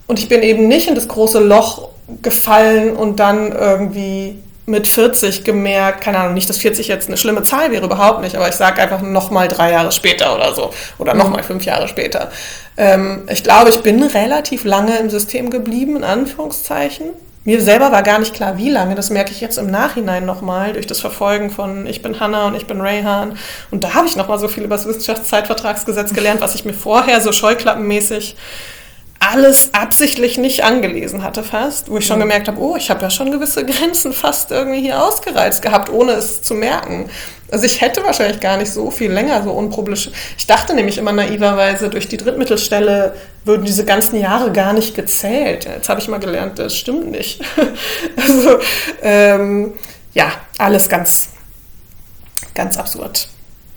und ich bin eben nicht in das große Loch gefallen und dann irgendwie mit 40 gemerkt, keine Ahnung, nicht, dass 40 jetzt eine schlimme Zahl wäre, überhaupt nicht, aber ich sage einfach nochmal drei Jahre später oder so oder nochmal mhm. fünf Jahre später. Ähm, ich glaube, ich bin relativ lange im System geblieben, in Anführungszeichen. Mir selber war gar nicht klar, wie lange. Das merke ich jetzt im Nachhinein nochmal durch das Verfolgen von Ich bin Hannah und ich bin Rayhan. Und da habe ich nochmal so viel über das Wissenschaftszeitvertragsgesetz gelernt, was ich mir vorher so scheuklappenmäßig alles absichtlich nicht angelesen hatte fast, wo ich schon gemerkt habe, oh, ich habe ja schon gewisse Grenzen fast irgendwie hier ausgereizt gehabt, ohne es zu merken. Also ich hätte wahrscheinlich gar nicht so viel länger so unproblematisch. Ich dachte nämlich immer naiverweise, durch die Drittmittelstelle würden diese ganzen Jahre gar nicht gezählt. Jetzt habe ich mal gelernt, das stimmt nicht. also ähm, ja, alles ganz, ganz absurd.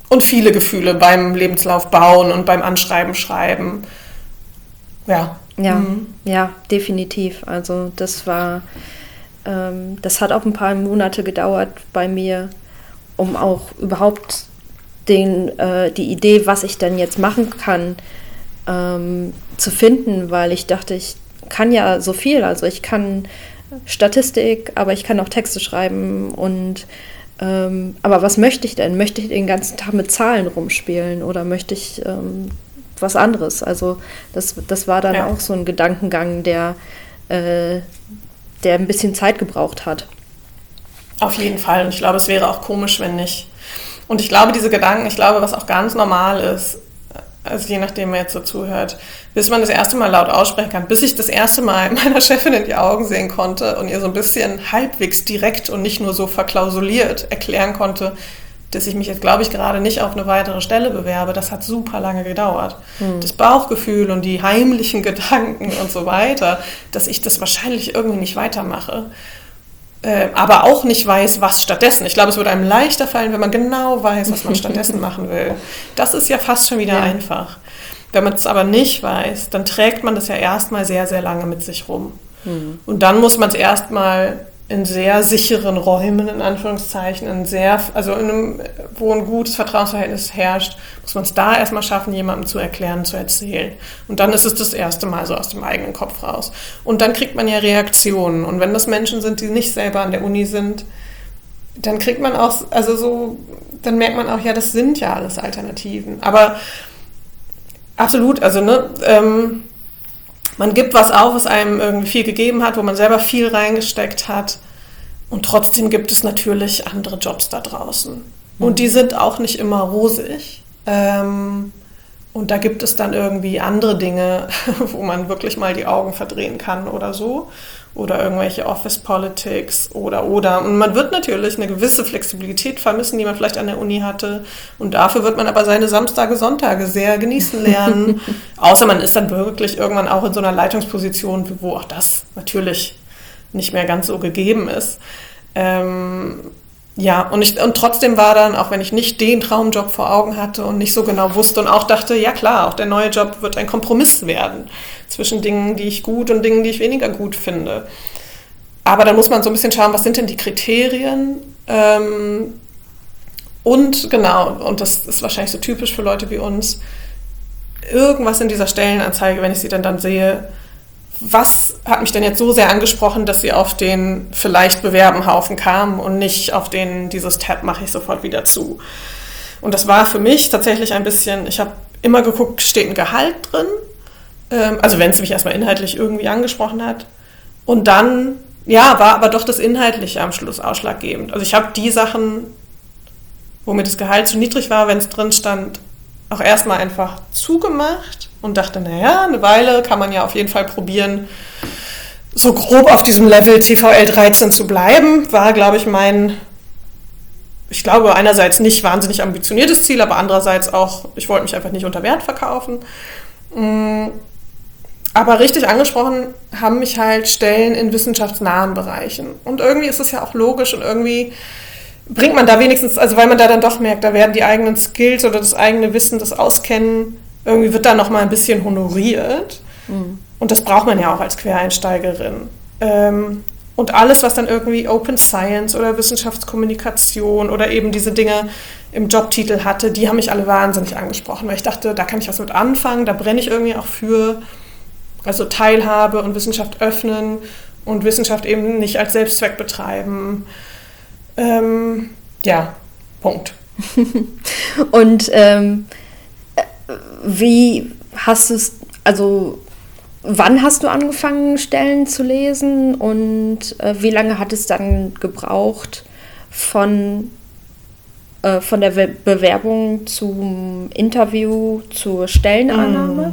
Und viele Gefühle beim Lebenslauf bauen und beim Anschreiben schreiben. Ja. Ja, mhm. ja, definitiv. Also das war, ähm, das hat auch ein paar Monate gedauert bei mir, um auch überhaupt den, äh, die Idee, was ich denn jetzt machen kann, ähm, zu finden, weil ich dachte, ich kann ja so viel. Also ich kann Statistik, aber ich kann auch Texte schreiben und ähm, aber was möchte ich denn? Möchte ich den ganzen Tag mit Zahlen rumspielen oder möchte ich ähm, was anderes. Also das, das war dann ja. auch so ein Gedankengang, der, äh, der ein bisschen Zeit gebraucht hat. Auf jeden Fall. Und ich glaube, es wäre auch komisch, wenn nicht. Und ich glaube, diese Gedanken, ich glaube, was auch ganz normal ist, also je nachdem, wer jetzt so zuhört, bis man das erste Mal laut aussprechen kann, bis ich das erste Mal meiner Chefin in die Augen sehen konnte und ihr so ein bisschen halbwegs direkt und nicht nur so verklausuliert erklären konnte, dass ich mich jetzt, glaube ich, gerade nicht auf eine weitere Stelle bewerbe, das hat super lange gedauert. Hm. Das Bauchgefühl und die heimlichen Gedanken und so weiter, dass ich das wahrscheinlich irgendwie nicht weitermache. Äh, aber auch nicht weiß, was stattdessen. Ich glaube, es würde einem leichter fallen, wenn man genau weiß, was man stattdessen machen will. Das ist ja fast schon wieder ja. einfach. Wenn man es aber nicht weiß, dann trägt man das ja erstmal sehr, sehr lange mit sich rum. Hm. Und dann muss man es erstmal in sehr sicheren Räumen, in Anführungszeichen, in sehr, also in einem, wo ein gutes Vertrauensverhältnis herrscht, muss man es da erstmal schaffen, jemandem zu erklären, zu erzählen. Und dann ist es das erste Mal so aus dem eigenen Kopf raus. Und dann kriegt man ja Reaktionen. Und wenn das Menschen sind, die nicht selber an der Uni sind, dann kriegt man auch, also so, dann merkt man auch, ja, das sind ja alles Alternativen. Aber absolut, also, ne, ähm, man gibt was auf, was einem irgendwie viel gegeben hat, wo man selber viel reingesteckt hat. Und trotzdem gibt es natürlich andere Jobs da draußen. Und mhm. die sind auch nicht immer rosig. Ähm, und da gibt es dann irgendwie andere Dinge, wo man wirklich mal die Augen verdrehen kann oder so oder irgendwelche Office Politics oder oder. Und man wird natürlich eine gewisse Flexibilität vermissen, die man vielleicht an der Uni hatte. Und dafür wird man aber seine Samstage, Sonntage sehr genießen lernen. Außer man ist dann wirklich irgendwann auch in so einer Leitungsposition, wo auch das natürlich nicht mehr ganz so gegeben ist. Ähm, ja, und, ich, und trotzdem war dann, auch wenn ich nicht den Traumjob vor Augen hatte und nicht so genau wusste und auch dachte, ja klar, auch der neue Job wird ein Kompromiss werden zwischen Dingen, die ich gut und Dingen, die ich weniger gut finde. Aber dann muss man so ein bisschen schauen, was sind denn die Kriterien? Ähm, und genau, und das ist wahrscheinlich so typisch für Leute wie uns, irgendwas in dieser Stellenanzeige, wenn ich sie dann dann sehe, was hat mich denn jetzt so sehr angesprochen, dass sie auf den vielleicht Bewerbenhaufen kam und nicht auf den, dieses Tab mache ich sofort wieder zu. Und das war für mich tatsächlich ein bisschen, ich habe immer geguckt, steht ein Gehalt drin, ähm, also wenn es mich erstmal inhaltlich irgendwie angesprochen hat. Und dann, ja, war aber doch das Inhaltliche am Schluss ausschlaggebend. Also ich habe die Sachen, wo mir das Gehalt zu niedrig war, wenn es drin stand, auch erstmal einfach zugemacht und dachte, naja, eine Weile kann man ja auf jeden Fall probieren, so grob auf diesem Level TVL 13 zu bleiben, war, glaube ich, mein, ich glaube, einerseits nicht wahnsinnig ambitioniertes Ziel, aber andererseits auch, ich wollte mich einfach nicht unter Wert verkaufen. Aber richtig angesprochen haben mich halt Stellen in wissenschaftsnahen Bereichen. Und irgendwie ist es ja auch logisch und irgendwie bringt man da wenigstens, also weil man da dann doch merkt, da werden die eigenen Skills oder das eigene Wissen, das Auskennen irgendwie wird da noch mal ein bisschen honoriert. Mhm. Und das braucht man ja auch als Quereinsteigerin. Ähm, und alles, was dann irgendwie Open Science oder Wissenschaftskommunikation oder eben diese Dinge im Jobtitel hatte, die haben mich alle wahnsinnig angesprochen, weil ich dachte, da kann ich was mit anfangen, da brenne ich irgendwie auch für. Also Teilhabe und Wissenschaft öffnen und Wissenschaft eben nicht als Selbstzweck betreiben. Ähm, ja, Punkt. und ähm, wie hast du es, also wann hast du angefangen, Stellen zu lesen und äh, wie lange hat es dann gebraucht von, äh, von der Be Bewerbung zum Interview zur Stellenannahme?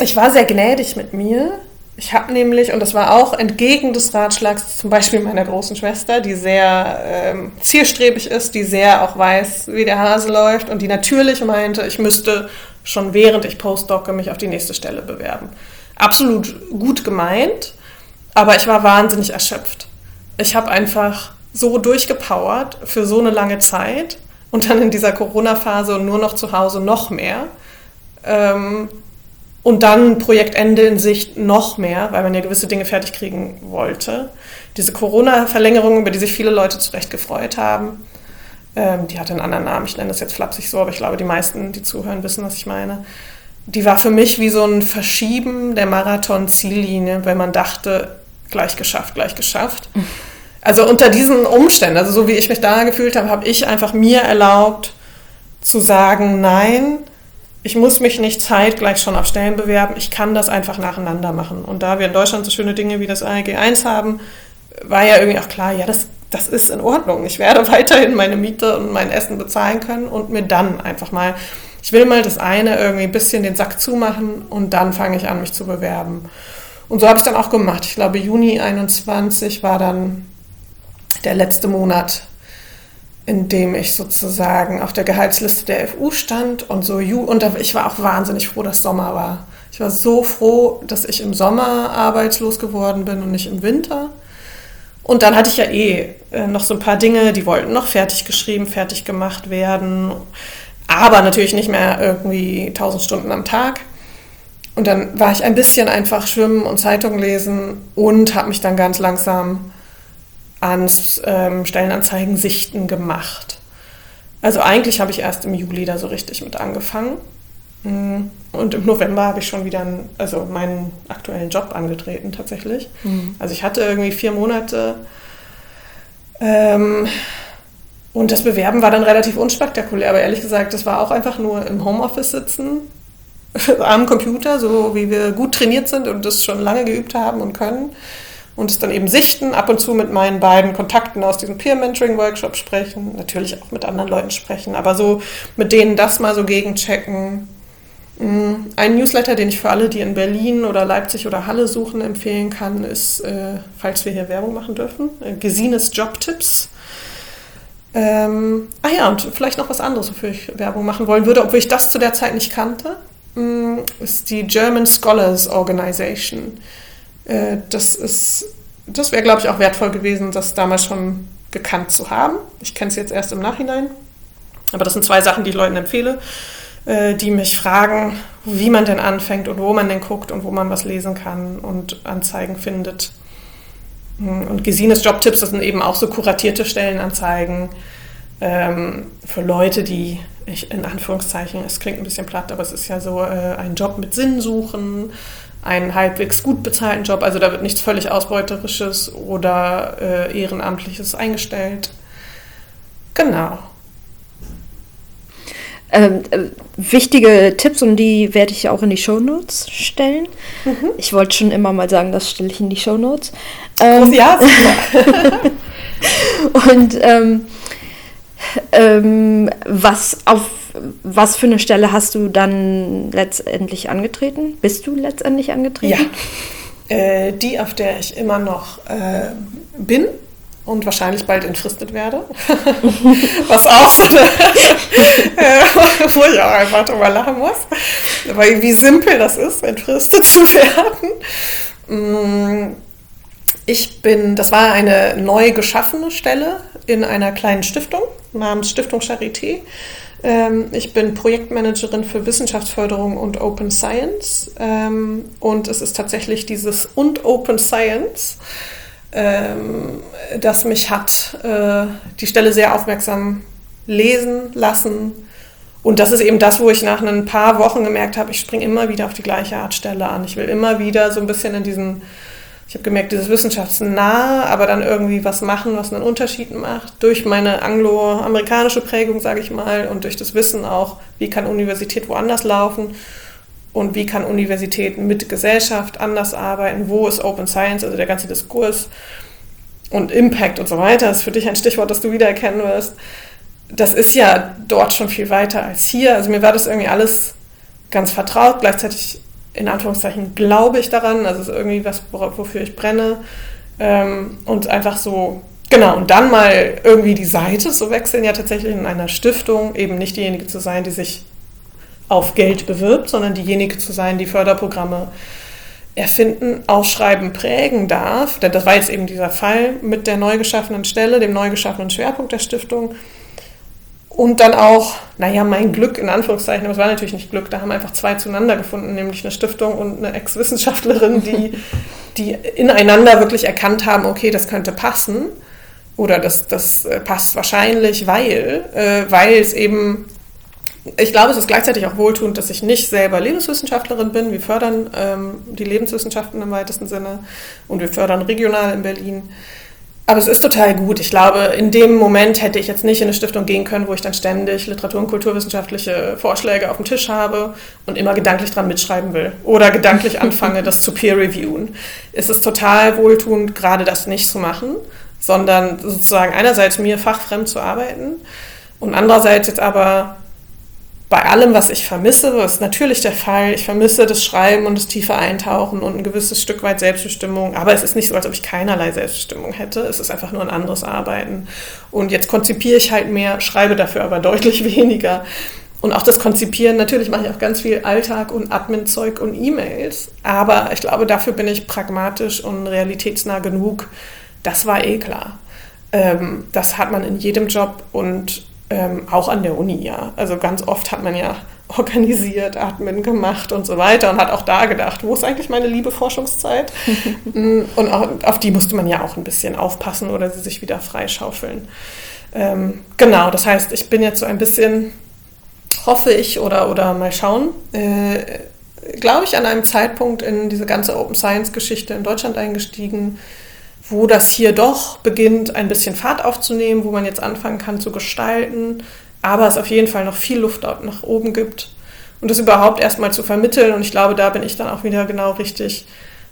Ich war sehr gnädig mit mir ich habe nämlich, und das war auch entgegen des Ratschlags zum Beispiel meiner großen Schwester, die sehr ähm, zielstrebig ist, die sehr auch weiß, wie der Hase läuft und die natürlich meinte, ich müsste schon während ich postdocke mich auf die nächste Stelle bewerben. Absolut gut gemeint, aber ich war wahnsinnig erschöpft. Ich habe einfach so durchgepowert für so eine lange Zeit und dann in dieser Corona-Phase und nur noch zu Hause noch mehr. Ähm, und dann Projektende in Sicht noch mehr, weil man ja gewisse Dinge fertig kriegen wollte. Diese Corona-Verlängerung, über die sich viele Leute zu Recht gefreut haben, ähm, die hatte einen anderen Namen, ich nenne das jetzt flapsig so, aber ich glaube, die meisten, die zuhören, wissen, was ich meine. Die war für mich wie so ein Verschieben der Marathon-Ziellinie, wenn man dachte, gleich geschafft, gleich geschafft. Also unter diesen Umständen, also so wie ich mich da gefühlt habe, habe ich einfach mir erlaubt zu sagen, nein, ich muss mich nicht zeitgleich schon auf Stellen bewerben, ich kann das einfach nacheinander machen. Und da wir in Deutschland so schöne Dinge wie das ALG 1 haben, war ja irgendwie auch klar, ja, das, das ist in Ordnung. Ich werde weiterhin meine Miete und mein Essen bezahlen können und mir dann einfach mal, ich will mal das eine irgendwie ein bisschen den Sack zumachen und dann fange ich an, mich zu bewerben. Und so habe ich dann auch gemacht. Ich glaube, Juni 21 war dann der letzte Monat, in dem ich sozusagen auf der Gehaltsliste der FU stand und so und ich war auch wahnsinnig froh, dass Sommer war. Ich war so froh, dass ich im Sommer arbeitslos geworden bin und nicht im Winter. Und dann hatte ich ja eh äh, noch so ein paar Dinge, die wollten noch fertig geschrieben, fertig gemacht werden, aber natürlich nicht mehr irgendwie 1000 Stunden am Tag. Und dann war ich ein bisschen einfach schwimmen und Zeitung lesen und habe mich dann ganz langsam ans ähm, Stellenanzeigen sichten gemacht. Also eigentlich habe ich erst im Juli da so richtig mit angefangen. Mm. Und im November habe ich schon wieder einen, also meinen aktuellen Job angetreten tatsächlich. Mhm. Also ich hatte irgendwie vier Monate ähm, und das Bewerben war dann relativ unspektakulär, aber ehrlich gesagt, das war auch einfach nur im Homeoffice sitzen, am Computer, so wie wir gut trainiert sind und das schon lange geübt haben und können. Und es dann eben sichten, ab und zu mit meinen beiden Kontakten aus diesem Peer-Mentoring-Workshop sprechen, natürlich auch mit anderen Leuten sprechen, aber so mit denen das mal so gegenchecken. Mm, ein Newsletter, den ich für alle, die in Berlin oder Leipzig oder Halle suchen, empfehlen kann, ist, äh, falls wir hier Werbung machen dürfen, äh, Gesines Jobtipps. Ähm, ah ja, und vielleicht noch was anderes, wofür ich Werbung machen wollen würde, obwohl ich das zu der Zeit nicht kannte, mm, ist die German Scholars Organization. Äh, das ist, das wäre, glaube ich, auch wertvoll gewesen, das damals schon gekannt zu haben. Ich kenne es jetzt erst im Nachhinein. Aber das sind zwei Sachen, die ich Leuten empfehle, äh, die mich fragen, wie man denn anfängt und wo man denn guckt und wo man was lesen kann und Anzeigen findet. Mm, und Gesines Jobtipps, das sind eben auch so kuratierte Stellenanzeigen ähm, für Leute, die, ich, in Anführungszeichen, es klingt ein bisschen platt, aber es ist ja so äh, ein Job mit Sinn suchen, einen halbwegs gut bezahlten Job, also da wird nichts völlig Ausbeuterisches oder äh, Ehrenamtliches eingestellt. Genau. Ähm, äh, wichtige Tipps und die werde ich auch in die Show Notes stellen. Mhm. Ich wollte schon immer mal sagen, das stelle ich in die Show Notes. Ähm, ja, und ähm, ähm, was auf was für eine Stelle hast du dann letztendlich angetreten? Bist du letztendlich angetreten? Ja, äh, die, auf der ich immer noch äh, bin und wahrscheinlich bald entfristet werde. was auch so eine, äh, wo ich auch einfach drüber lachen muss. Weil wie simpel das ist, entfristet zu werden. Mm, ich bin, das war eine neu geschaffene Stelle in einer kleinen Stiftung namens Stiftung Charité. Ähm, ich bin Projektmanagerin für Wissenschaftsförderung und Open Science. Ähm, und es ist tatsächlich dieses und Open Science, ähm, das mich hat äh, die Stelle sehr aufmerksam lesen lassen. Und das ist eben das, wo ich nach ein paar Wochen gemerkt habe, ich springe immer wieder auf die gleiche Art Stelle an. Ich will immer wieder so ein bisschen in diesen ich habe gemerkt, dieses wissenschaftsnahe, aber dann irgendwie was machen, was einen Unterschied macht, durch meine angloamerikanische Prägung, sage ich mal, und durch das Wissen auch, wie kann Universität woanders laufen und wie kann Universität mit Gesellschaft anders arbeiten, wo ist Open Science, also der ganze Diskurs und Impact und so weiter, ist für dich ein Stichwort, das du wiedererkennen wirst. Das ist ja dort schon viel weiter als hier. Also mir war das irgendwie alles ganz vertraut. Gleichzeitig in Anführungszeichen glaube ich daran, also es ist irgendwie was, wofür ich brenne. Ähm, und einfach so, genau, und dann mal irgendwie die Seite zu wechseln, ja tatsächlich in einer Stiftung, eben nicht diejenige zu sein, die sich auf Geld bewirbt, sondern diejenige zu sein, die Förderprogramme erfinden, ausschreiben, prägen darf. Denn das war jetzt eben dieser Fall mit der neu geschaffenen Stelle, dem neu geschaffenen Schwerpunkt der Stiftung. Und dann auch, naja, mein Glück in Anführungszeichen, aber es war natürlich nicht Glück, da haben einfach zwei zueinander gefunden, nämlich eine Stiftung und eine Ex-Wissenschaftlerin, die, die ineinander wirklich erkannt haben, okay, das könnte passen oder das, das äh, passt wahrscheinlich, weil, äh, weil es eben, ich glaube, es ist gleichzeitig auch wohltuend, dass ich nicht selber Lebenswissenschaftlerin bin. Wir fördern ähm, die Lebenswissenschaften im weitesten Sinne und wir fördern regional in Berlin. Aber es ist total gut. Ich glaube, in dem Moment hätte ich jetzt nicht in eine Stiftung gehen können, wo ich dann ständig Literatur- und kulturwissenschaftliche Vorschläge auf dem Tisch habe und immer gedanklich dran mitschreiben will oder gedanklich anfange, das zu peer-reviewen. Es ist total wohltuend, gerade das nicht zu machen, sondern sozusagen einerseits mir fachfremd zu arbeiten und andererseits jetzt aber bei allem, was ich vermisse, was ist natürlich der Fall, ich vermisse das Schreiben und das tiefe Eintauchen und ein gewisses Stück weit Selbstbestimmung, aber es ist nicht so, als ob ich keinerlei Selbstbestimmung hätte, es ist einfach nur ein anderes Arbeiten. Und jetzt konzipiere ich halt mehr, schreibe dafür aber deutlich weniger. Und auch das Konzipieren, natürlich mache ich auch ganz viel Alltag und Admin-Zeug und E-Mails, aber ich glaube, dafür bin ich pragmatisch und realitätsnah genug. Das war eh klar. Ähm, das hat man in jedem Job und ähm, auch an der Uni, ja. Also ganz oft hat man ja organisiert, Admin gemacht und so weiter und hat auch da gedacht, wo ist eigentlich meine liebe Forschungszeit? Mm, und auch, auf die musste man ja auch ein bisschen aufpassen oder sie sich wieder freischaufeln. Ähm, genau, das heißt, ich bin jetzt so ein bisschen, hoffe ich, oder, oder mal schauen, äh, glaube ich, an einem Zeitpunkt in diese ganze Open Science-Geschichte in Deutschland eingestiegen, wo das hier doch beginnt, ein bisschen Fahrt aufzunehmen, wo man jetzt anfangen kann zu gestalten, aber es auf jeden Fall noch viel Luft nach oben gibt und das überhaupt erstmal zu vermitteln. Und ich glaube, da bin ich dann auch wieder genau richtig.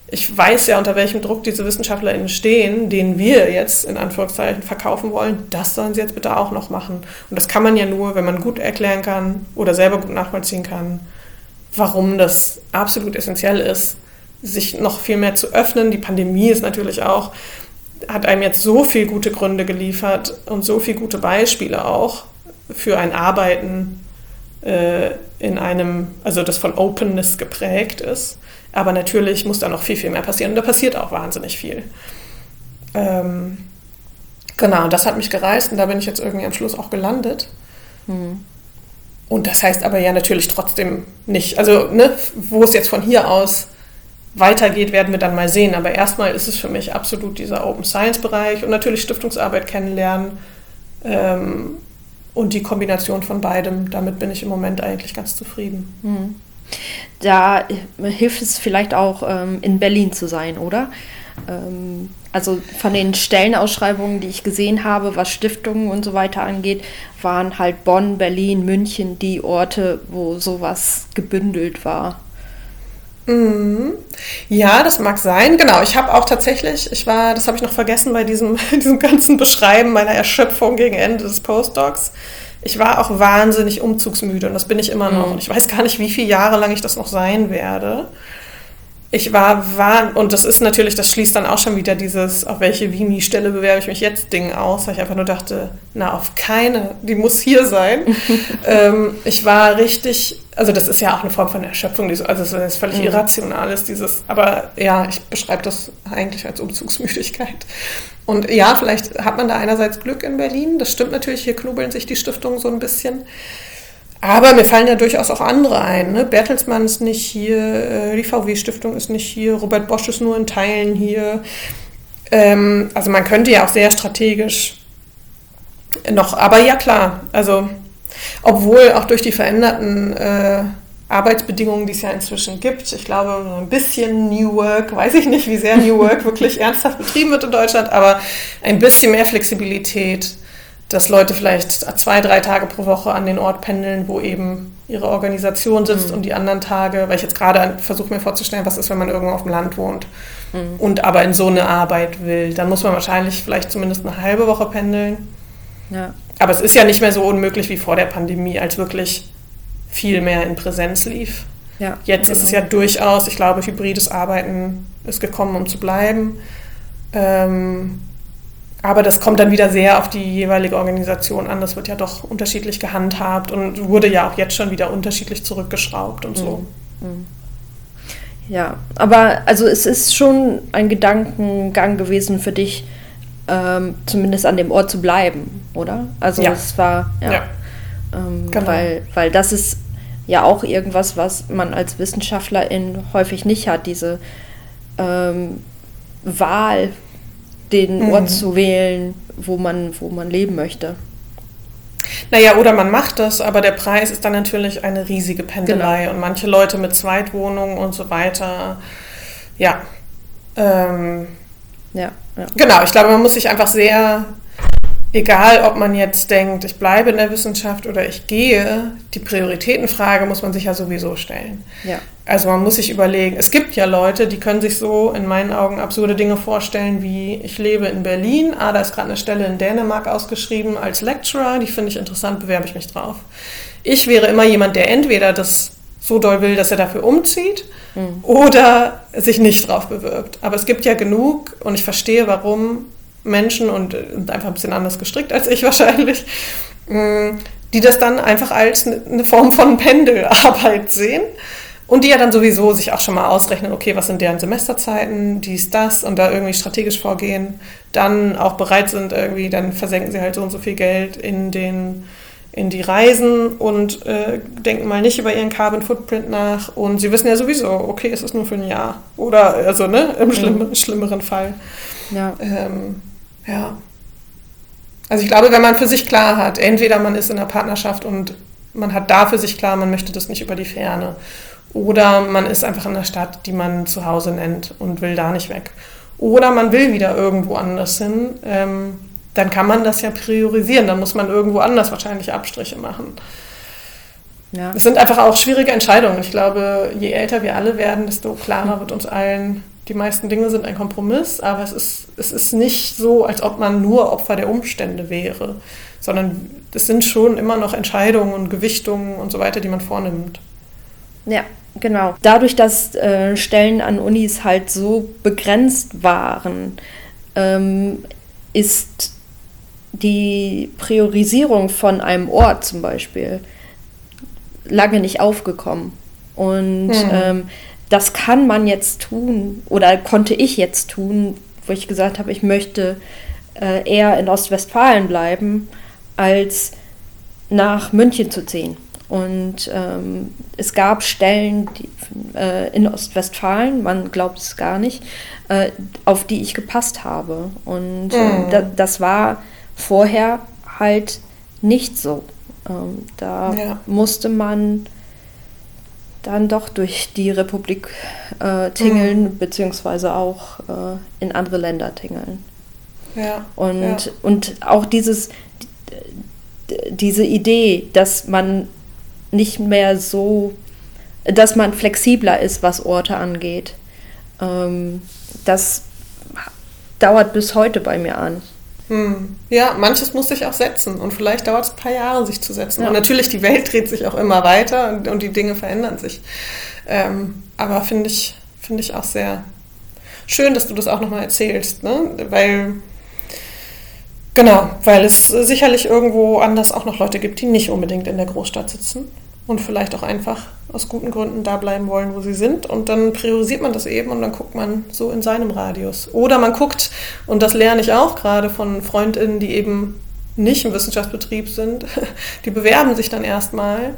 Ich weiß ja, unter welchem Druck diese WissenschaftlerInnen stehen, denen wir jetzt in Anführungszeichen verkaufen wollen. Das sollen sie jetzt bitte auch noch machen. Und das kann man ja nur, wenn man gut erklären kann oder selber gut nachvollziehen kann, warum das absolut essentiell ist, sich noch viel mehr zu öffnen. Die Pandemie ist natürlich auch, hat einem jetzt so viele gute Gründe geliefert und so viele gute Beispiele auch für ein Arbeiten äh, in einem, also das von Openness geprägt ist. Aber natürlich muss da noch viel, viel mehr passieren. Und da passiert auch wahnsinnig viel. Ähm, genau, das hat mich gereist und da bin ich jetzt irgendwie am Schluss auch gelandet. Mhm. Und das heißt aber ja natürlich trotzdem nicht, also ne, wo es jetzt von hier aus weitergeht, werden wir dann mal sehen. Aber erstmal ist es für mich absolut dieser Open Science Bereich und natürlich Stiftungsarbeit kennenlernen ähm, und die Kombination von beidem. Damit bin ich im Moment eigentlich ganz zufrieden. Hm. Da hilft es vielleicht auch, ähm, in Berlin zu sein, oder? Ähm, also von den Stellenausschreibungen, die ich gesehen habe, was Stiftungen und so weiter angeht, waren halt Bonn, Berlin, München die Orte, wo sowas gebündelt war. Mhm. Ja, das mag sein. Genau, ich habe auch tatsächlich, ich war, das habe ich noch vergessen bei diesem, diesem ganzen Beschreiben meiner Erschöpfung gegen Ende des Postdocs. Ich war auch wahnsinnig umzugsmüde und das bin ich immer noch. Mhm. Und ich weiß gar nicht, wie viele Jahre lang ich das noch sein werde ich war, war, und das ist natürlich, das schließt dann auch schon wieder dieses, auf welche Vimi-Stelle bewerbe ich mich jetzt Ding aus, weil ich einfach nur dachte, na, auf keine, die muss hier sein. ähm, ich war richtig, also das ist ja auch eine Form von Erschöpfung, also es ist völlig mhm. irrational ist dieses, aber ja, ich beschreibe das eigentlich als Umzugsmüdigkeit. Und ja, vielleicht hat man da einerseits Glück in Berlin, das stimmt natürlich, hier knubbeln sich die Stiftungen so ein bisschen. Aber mir fallen ja durchaus auch andere ein. Ne? Bertelsmann ist nicht hier, äh, die VW-Stiftung ist nicht hier, Robert Bosch ist nur in Teilen hier. Ähm, also man könnte ja auch sehr strategisch noch, aber ja klar, also obwohl auch durch die veränderten äh, Arbeitsbedingungen, die es ja inzwischen gibt, ich glaube ein bisschen New Work, weiß ich nicht, wie sehr New Work wirklich ernsthaft betrieben wird in Deutschland, aber ein bisschen mehr Flexibilität dass Leute vielleicht zwei, drei Tage pro Woche an den Ort pendeln, wo eben ihre Organisation sitzt mhm. und die anderen Tage, weil ich jetzt gerade versuche mir vorzustellen, was ist, wenn man irgendwo auf dem Land wohnt mhm. und aber in so eine Arbeit will, dann muss man wahrscheinlich vielleicht zumindest eine halbe Woche pendeln. Ja. Aber es ist ja nicht mehr so unmöglich wie vor der Pandemie, als wirklich viel mehr in Präsenz lief. Ja, Jetzt genau. ist es ja durchaus, ich glaube, hybrides Arbeiten ist gekommen, um zu bleiben. Ähm, aber das kommt dann wieder sehr auf die jeweilige Organisation an. Das wird ja doch unterschiedlich gehandhabt und wurde ja auch jetzt schon wieder unterschiedlich zurückgeschraubt und so. Mhm. Mhm. Ja, aber also es ist schon ein Gedankengang gewesen für dich, ähm, zumindest an dem Ort zu bleiben, oder? Also ja. es war, ja. ja. Ähm, genau. weil, weil das ist ja auch irgendwas, was man als Wissenschaftlerin häufig nicht hat, diese ähm, Wahl den mhm. Ort zu wählen, wo man, wo man leben möchte. Naja, oder man macht das, aber der Preis ist dann natürlich eine riesige Pendelei genau. und manche Leute mit Zweitwohnungen und so weiter. Ja. Ähm, ja, ja. Genau, ich glaube, man muss sich einfach sehr egal ob man jetzt denkt, ich bleibe in der Wissenschaft oder ich gehe, die Prioritätenfrage muss man sich ja sowieso stellen. Ja. Also man muss sich überlegen, es gibt ja Leute, die können sich so in meinen Augen absurde Dinge vorstellen, wie ich lebe in Berlin, ah, da ist gerade eine Stelle in Dänemark ausgeschrieben als Lecturer, die finde ich interessant, bewerbe ich mich drauf. Ich wäre immer jemand, der entweder das so doll will, dass er dafür umzieht mhm. oder sich nicht drauf bewirbt. Aber es gibt ja genug und ich verstehe, warum Menschen und, und einfach ein bisschen anders gestrickt als ich wahrscheinlich, mm, die das dann einfach als eine Form von Pendelarbeit sehen und die ja dann sowieso sich auch schon mal ausrechnen, okay, was sind deren Semesterzeiten, dies, das und da irgendwie strategisch vorgehen, dann auch bereit sind irgendwie, dann versenken sie halt so und so viel Geld in den in die Reisen und äh, denken mal nicht über ihren Carbon Footprint nach und sie wissen ja sowieso, okay, es ist nur für ein Jahr oder also ne im schlimm, mhm. schlimmeren Fall. Ja. Ähm, ja. Also ich glaube, wenn man für sich klar hat, entweder man ist in einer Partnerschaft und man hat da für sich klar, man möchte das nicht über die Ferne. Oder man ist einfach in einer Stadt, die man zu Hause nennt und will da nicht weg. Oder man will wieder irgendwo anders hin. Ähm, dann kann man das ja priorisieren. Dann muss man irgendwo anders wahrscheinlich Abstriche machen. Ja. Es sind einfach auch schwierige Entscheidungen. Ich glaube, je älter wir alle werden, desto klarer wird uns allen, die meisten Dinge sind ein Kompromiss, aber es ist, es ist nicht so, als ob man nur Opfer der Umstände wäre, sondern es sind schon immer noch Entscheidungen und Gewichtungen und so weiter, die man vornimmt. Ja, genau. Dadurch, dass äh, Stellen an Unis halt so begrenzt waren, ähm, ist die Priorisierung von einem Ort zum Beispiel lange nicht aufgekommen. Und mhm. ähm, das kann man jetzt tun oder konnte ich jetzt tun, wo ich gesagt habe, ich möchte äh, eher in Ostwestfalen bleiben, als nach München zu ziehen. Und ähm, es gab Stellen die, äh, in Ostwestfalen, man glaubt es gar nicht, äh, auf die ich gepasst habe. Und mhm. da, das war vorher halt nicht so. Ähm, da ja. musste man dann doch durch die Republik äh, tingeln, mhm. beziehungsweise auch äh, in andere Länder tingeln. Ja, und, ja. und auch dieses, diese Idee, dass man nicht mehr so, dass man flexibler ist, was Orte angeht, ähm, das dauert bis heute bei mir an. Hm. Ja, manches muss sich auch setzen und vielleicht dauert es ein paar Jahre, sich zu setzen. Ja. Und natürlich, die Welt dreht sich auch immer weiter und, und die Dinge verändern sich. Ähm, aber finde ich, find ich auch sehr schön, dass du das auch nochmal erzählst, ne? weil Genau, weil es sicherlich irgendwo anders auch noch Leute gibt, die nicht unbedingt in der Großstadt sitzen und vielleicht auch einfach aus guten Gründen da bleiben wollen, wo sie sind. Und dann priorisiert man das eben und dann guckt man so in seinem Radius. Oder man guckt, und das lerne ich auch gerade von Freundinnen, die eben nicht im Wissenschaftsbetrieb sind, die bewerben sich dann erstmal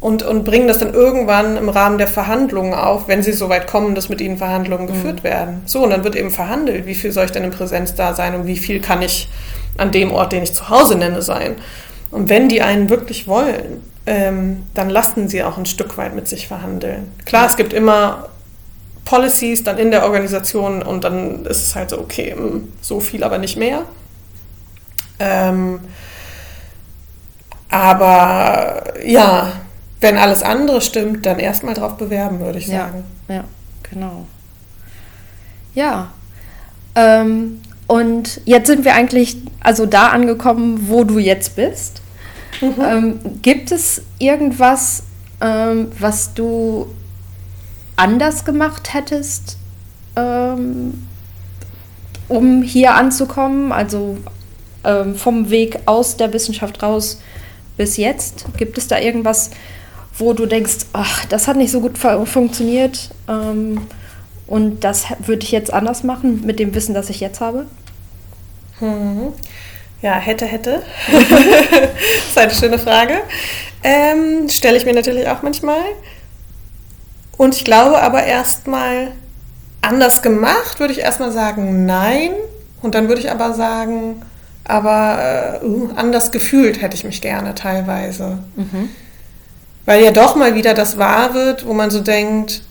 und, und bringen das dann irgendwann im Rahmen der Verhandlungen auf, wenn sie so weit kommen, dass mit ihnen Verhandlungen mhm. geführt werden. So, und dann wird eben verhandelt, wie viel soll ich denn in Präsenz da sein und wie viel kann ich an dem Ort, den ich zu Hause nenne, sein. Und wenn die einen wirklich wollen, ähm, dann lassen sie auch ein Stück weit mit sich verhandeln. Klar, es gibt immer Policies dann in der Organisation und dann ist es halt so, okay, hm, so viel, aber nicht mehr. Ähm, aber ja, wenn alles andere stimmt, dann erstmal drauf bewerben, würde ich sagen. Ja, ja genau. Ja. Ähm, und jetzt sind wir eigentlich also da angekommen, wo du jetzt bist. Mhm. Ähm, gibt es irgendwas, ähm, was du anders gemacht hättest, ähm, um hier anzukommen? Also ähm, vom Weg aus der Wissenschaft raus bis jetzt? Gibt es da irgendwas, wo du denkst, ach, das hat nicht so gut funktioniert ähm, und das würde ich jetzt anders machen mit dem Wissen, das ich jetzt habe? Mhm. Ja, hätte, hätte. das ist eine schöne Frage. Ähm, Stelle ich mir natürlich auch manchmal. Und ich glaube aber erstmal anders gemacht, würde ich erstmal sagen, nein. Und dann würde ich aber sagen, aber äh, anders gefühlt hätte ich mich gerne teilweise. Mhm. Weil ja doch mal wieder das wahr wird, wo man so denkt,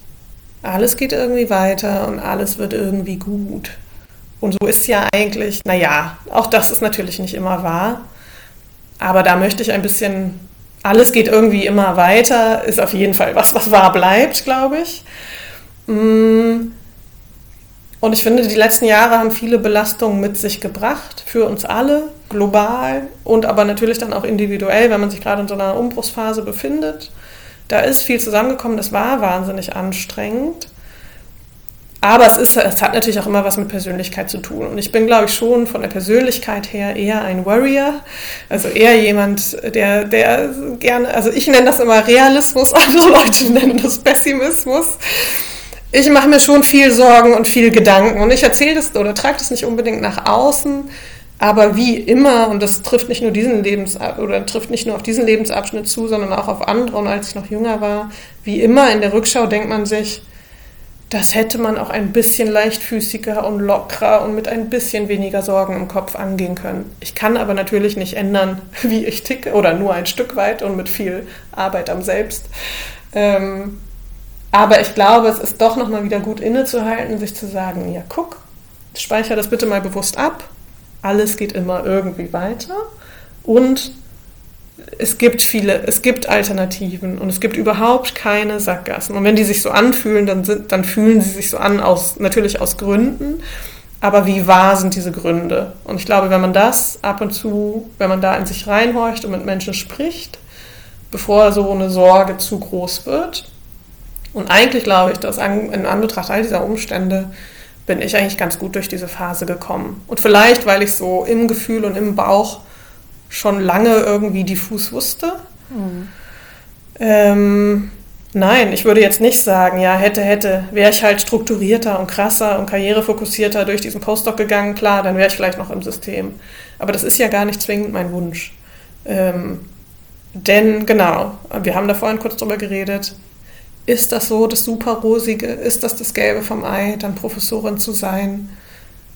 alles geht irgendwie weiter und alles wird irgendwie gut. Und so ist ja eigentlich, naja, auch das ist natürlich nicht immer wahr. Aber da möchte ich ein bisschen, alles geht irgendwie immer weiter, ist auf jeden Fall was, was wahr bleibt, glaube ich. Mm. Und ich finde, die letzten Jahre haben viele Belastungen mit sich gebracht, für uns alle, global und aber natürlich dann auch individuell, wenn man sich gerade in so einer Umbruchsphase befindet. Da ist viel zusammengekommen, das war wahnsinnig anstrengend. Aber es, ist, es hat natürlich auch immer was mit Persönlichkeit zu tun. Und ich bin, glaube ich, schon von der Persönlichkeit her eher ein Warrior. Also eher jemand, der, der gerne, also ich nenne das immer Realismus, andere Leute nennen das Pessimismus. Ich mache mir schon viel Sorgen und viel Gedanken. Und ich erzähle das oder trage das nicht unbedingt nach außen. Aber wie immer, und das trifft nicht nur diesen Lebens oder trifft nicht nur auf diesen Lebensabschnitt zu, sondern auch auf andere. Und als ich noch jünger war, wie immer in der Rückschau denkt man sich, das hätte man auch ein bisschen leichtfüßiger und lockerer und mit ein bisschen weniger Sorgen im Kopf angehen können. Ich kann aber natürlich nicht ändern, wie ich ticke oder nur ein Stück weit und mit viel Arbeit am Selbst. Ähm, aber ich glaube, es ist doch nochmal wieder gut innezuhalten, sich zu sagen, ja guck, speichere das bitte mal bewusst ab. Alles geht immer irgendwie weiter und es gibt viele, es gibt Alternativen und es gibt überhaupt keine Sackgassen. Und wenn die sich so anfühlen, dann, sind, dann fühlen sie sich so an, aus, natürlich aus Gründen. Aber wie wahr sind diese Gründe? Und ich glaube, wenn man das ab und zu, wenn man da in sich reinhorcht und mit Menschen spricht, bevor so eine Sorge zu groß wird, und eigentlich glaube ich, dass in Anbetracht all dieser Umstände bin ich eigentlich ganz gut durch diese Phase gekommen. Und vielleicht, weil ich so im Gefühl und im Bauch schon lange irgendwie diffus wusste. Mhm. Ähm, nein, ich würde jetzt nicht sagen, ja, hätte, hätte, wäre ich halt strukturierter und krasser und karrierefokussierter durch diesen Postdoc gegangen, klar, dann wäre ich vielleicht noch im System. Aber das ist ja gar nicht zwingend mein Wunsch. Ähm, denn genau, wir haben da vorhin kurz drüber geredet, ist das so das super rosige, ist das das Gelbe vom Ei, dann Professorin zu sein?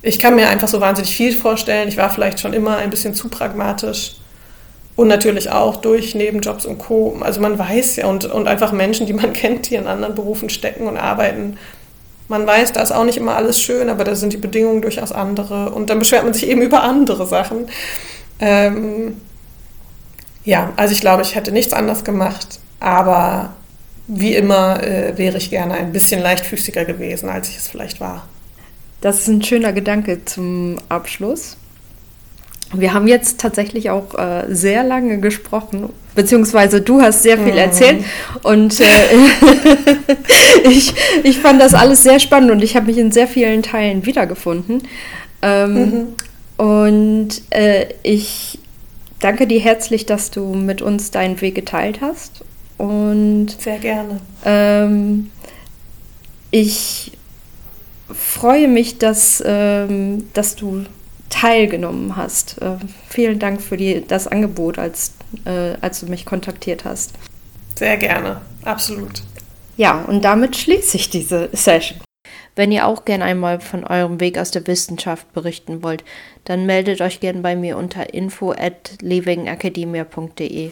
Ich kann mir einfach so wahnsinnig viel vorstellen. Ich war vielleicht schon immer ein bisschen zu pragmatisch. Und natürlich auch durch Nebenjobs und Co. Also man weiß ja und, und einfach Menschen, die man kennt, die in anderen Berufen stecken und arbeiten. Man weiß, da ist auch nicht immer alles schön, aber da sind die Bedingungen durchaus andere. Und dann beschwert man sich eben über andere Sachen. Ähm, ja, also ich glaube, ich hätte nichts anders gemacht. Aber wie immer äh, wäre ich gerne ein bisschen leichtfüßiger gewesen, als ich es vielleicht war. Das ist ein schöner Gedanke zum Abschluss. Wir haben jetzt tatsächlich auch äh, sehr lange gesprochen, beziehungsweise du hast sehr viel erzählt und äh, ich, ich fand das alles sehr spannend und ich habe mich in sehr vielen Teilen wiedergefunden. Ähm, mhm. Und äh, ich danke dir herzlich, dass du mit uns deinen Weg geteilt hast. Und sehr gerne. Ähm, ich freue mich, dass, ähm, dass du teilgenommen hast. Äh, vielen Dank für die, das Angebot, als, äh, als du mich kontaktiert hast. Sehr gerne, absolut. Ja, und damit schließe ich diese Session. Wenn ihr auch gerne einmal von eurem Weg aus der Wissenschaft berichten wollt, dann meldet euch gerne bei mir unter info at leavingacademia.de.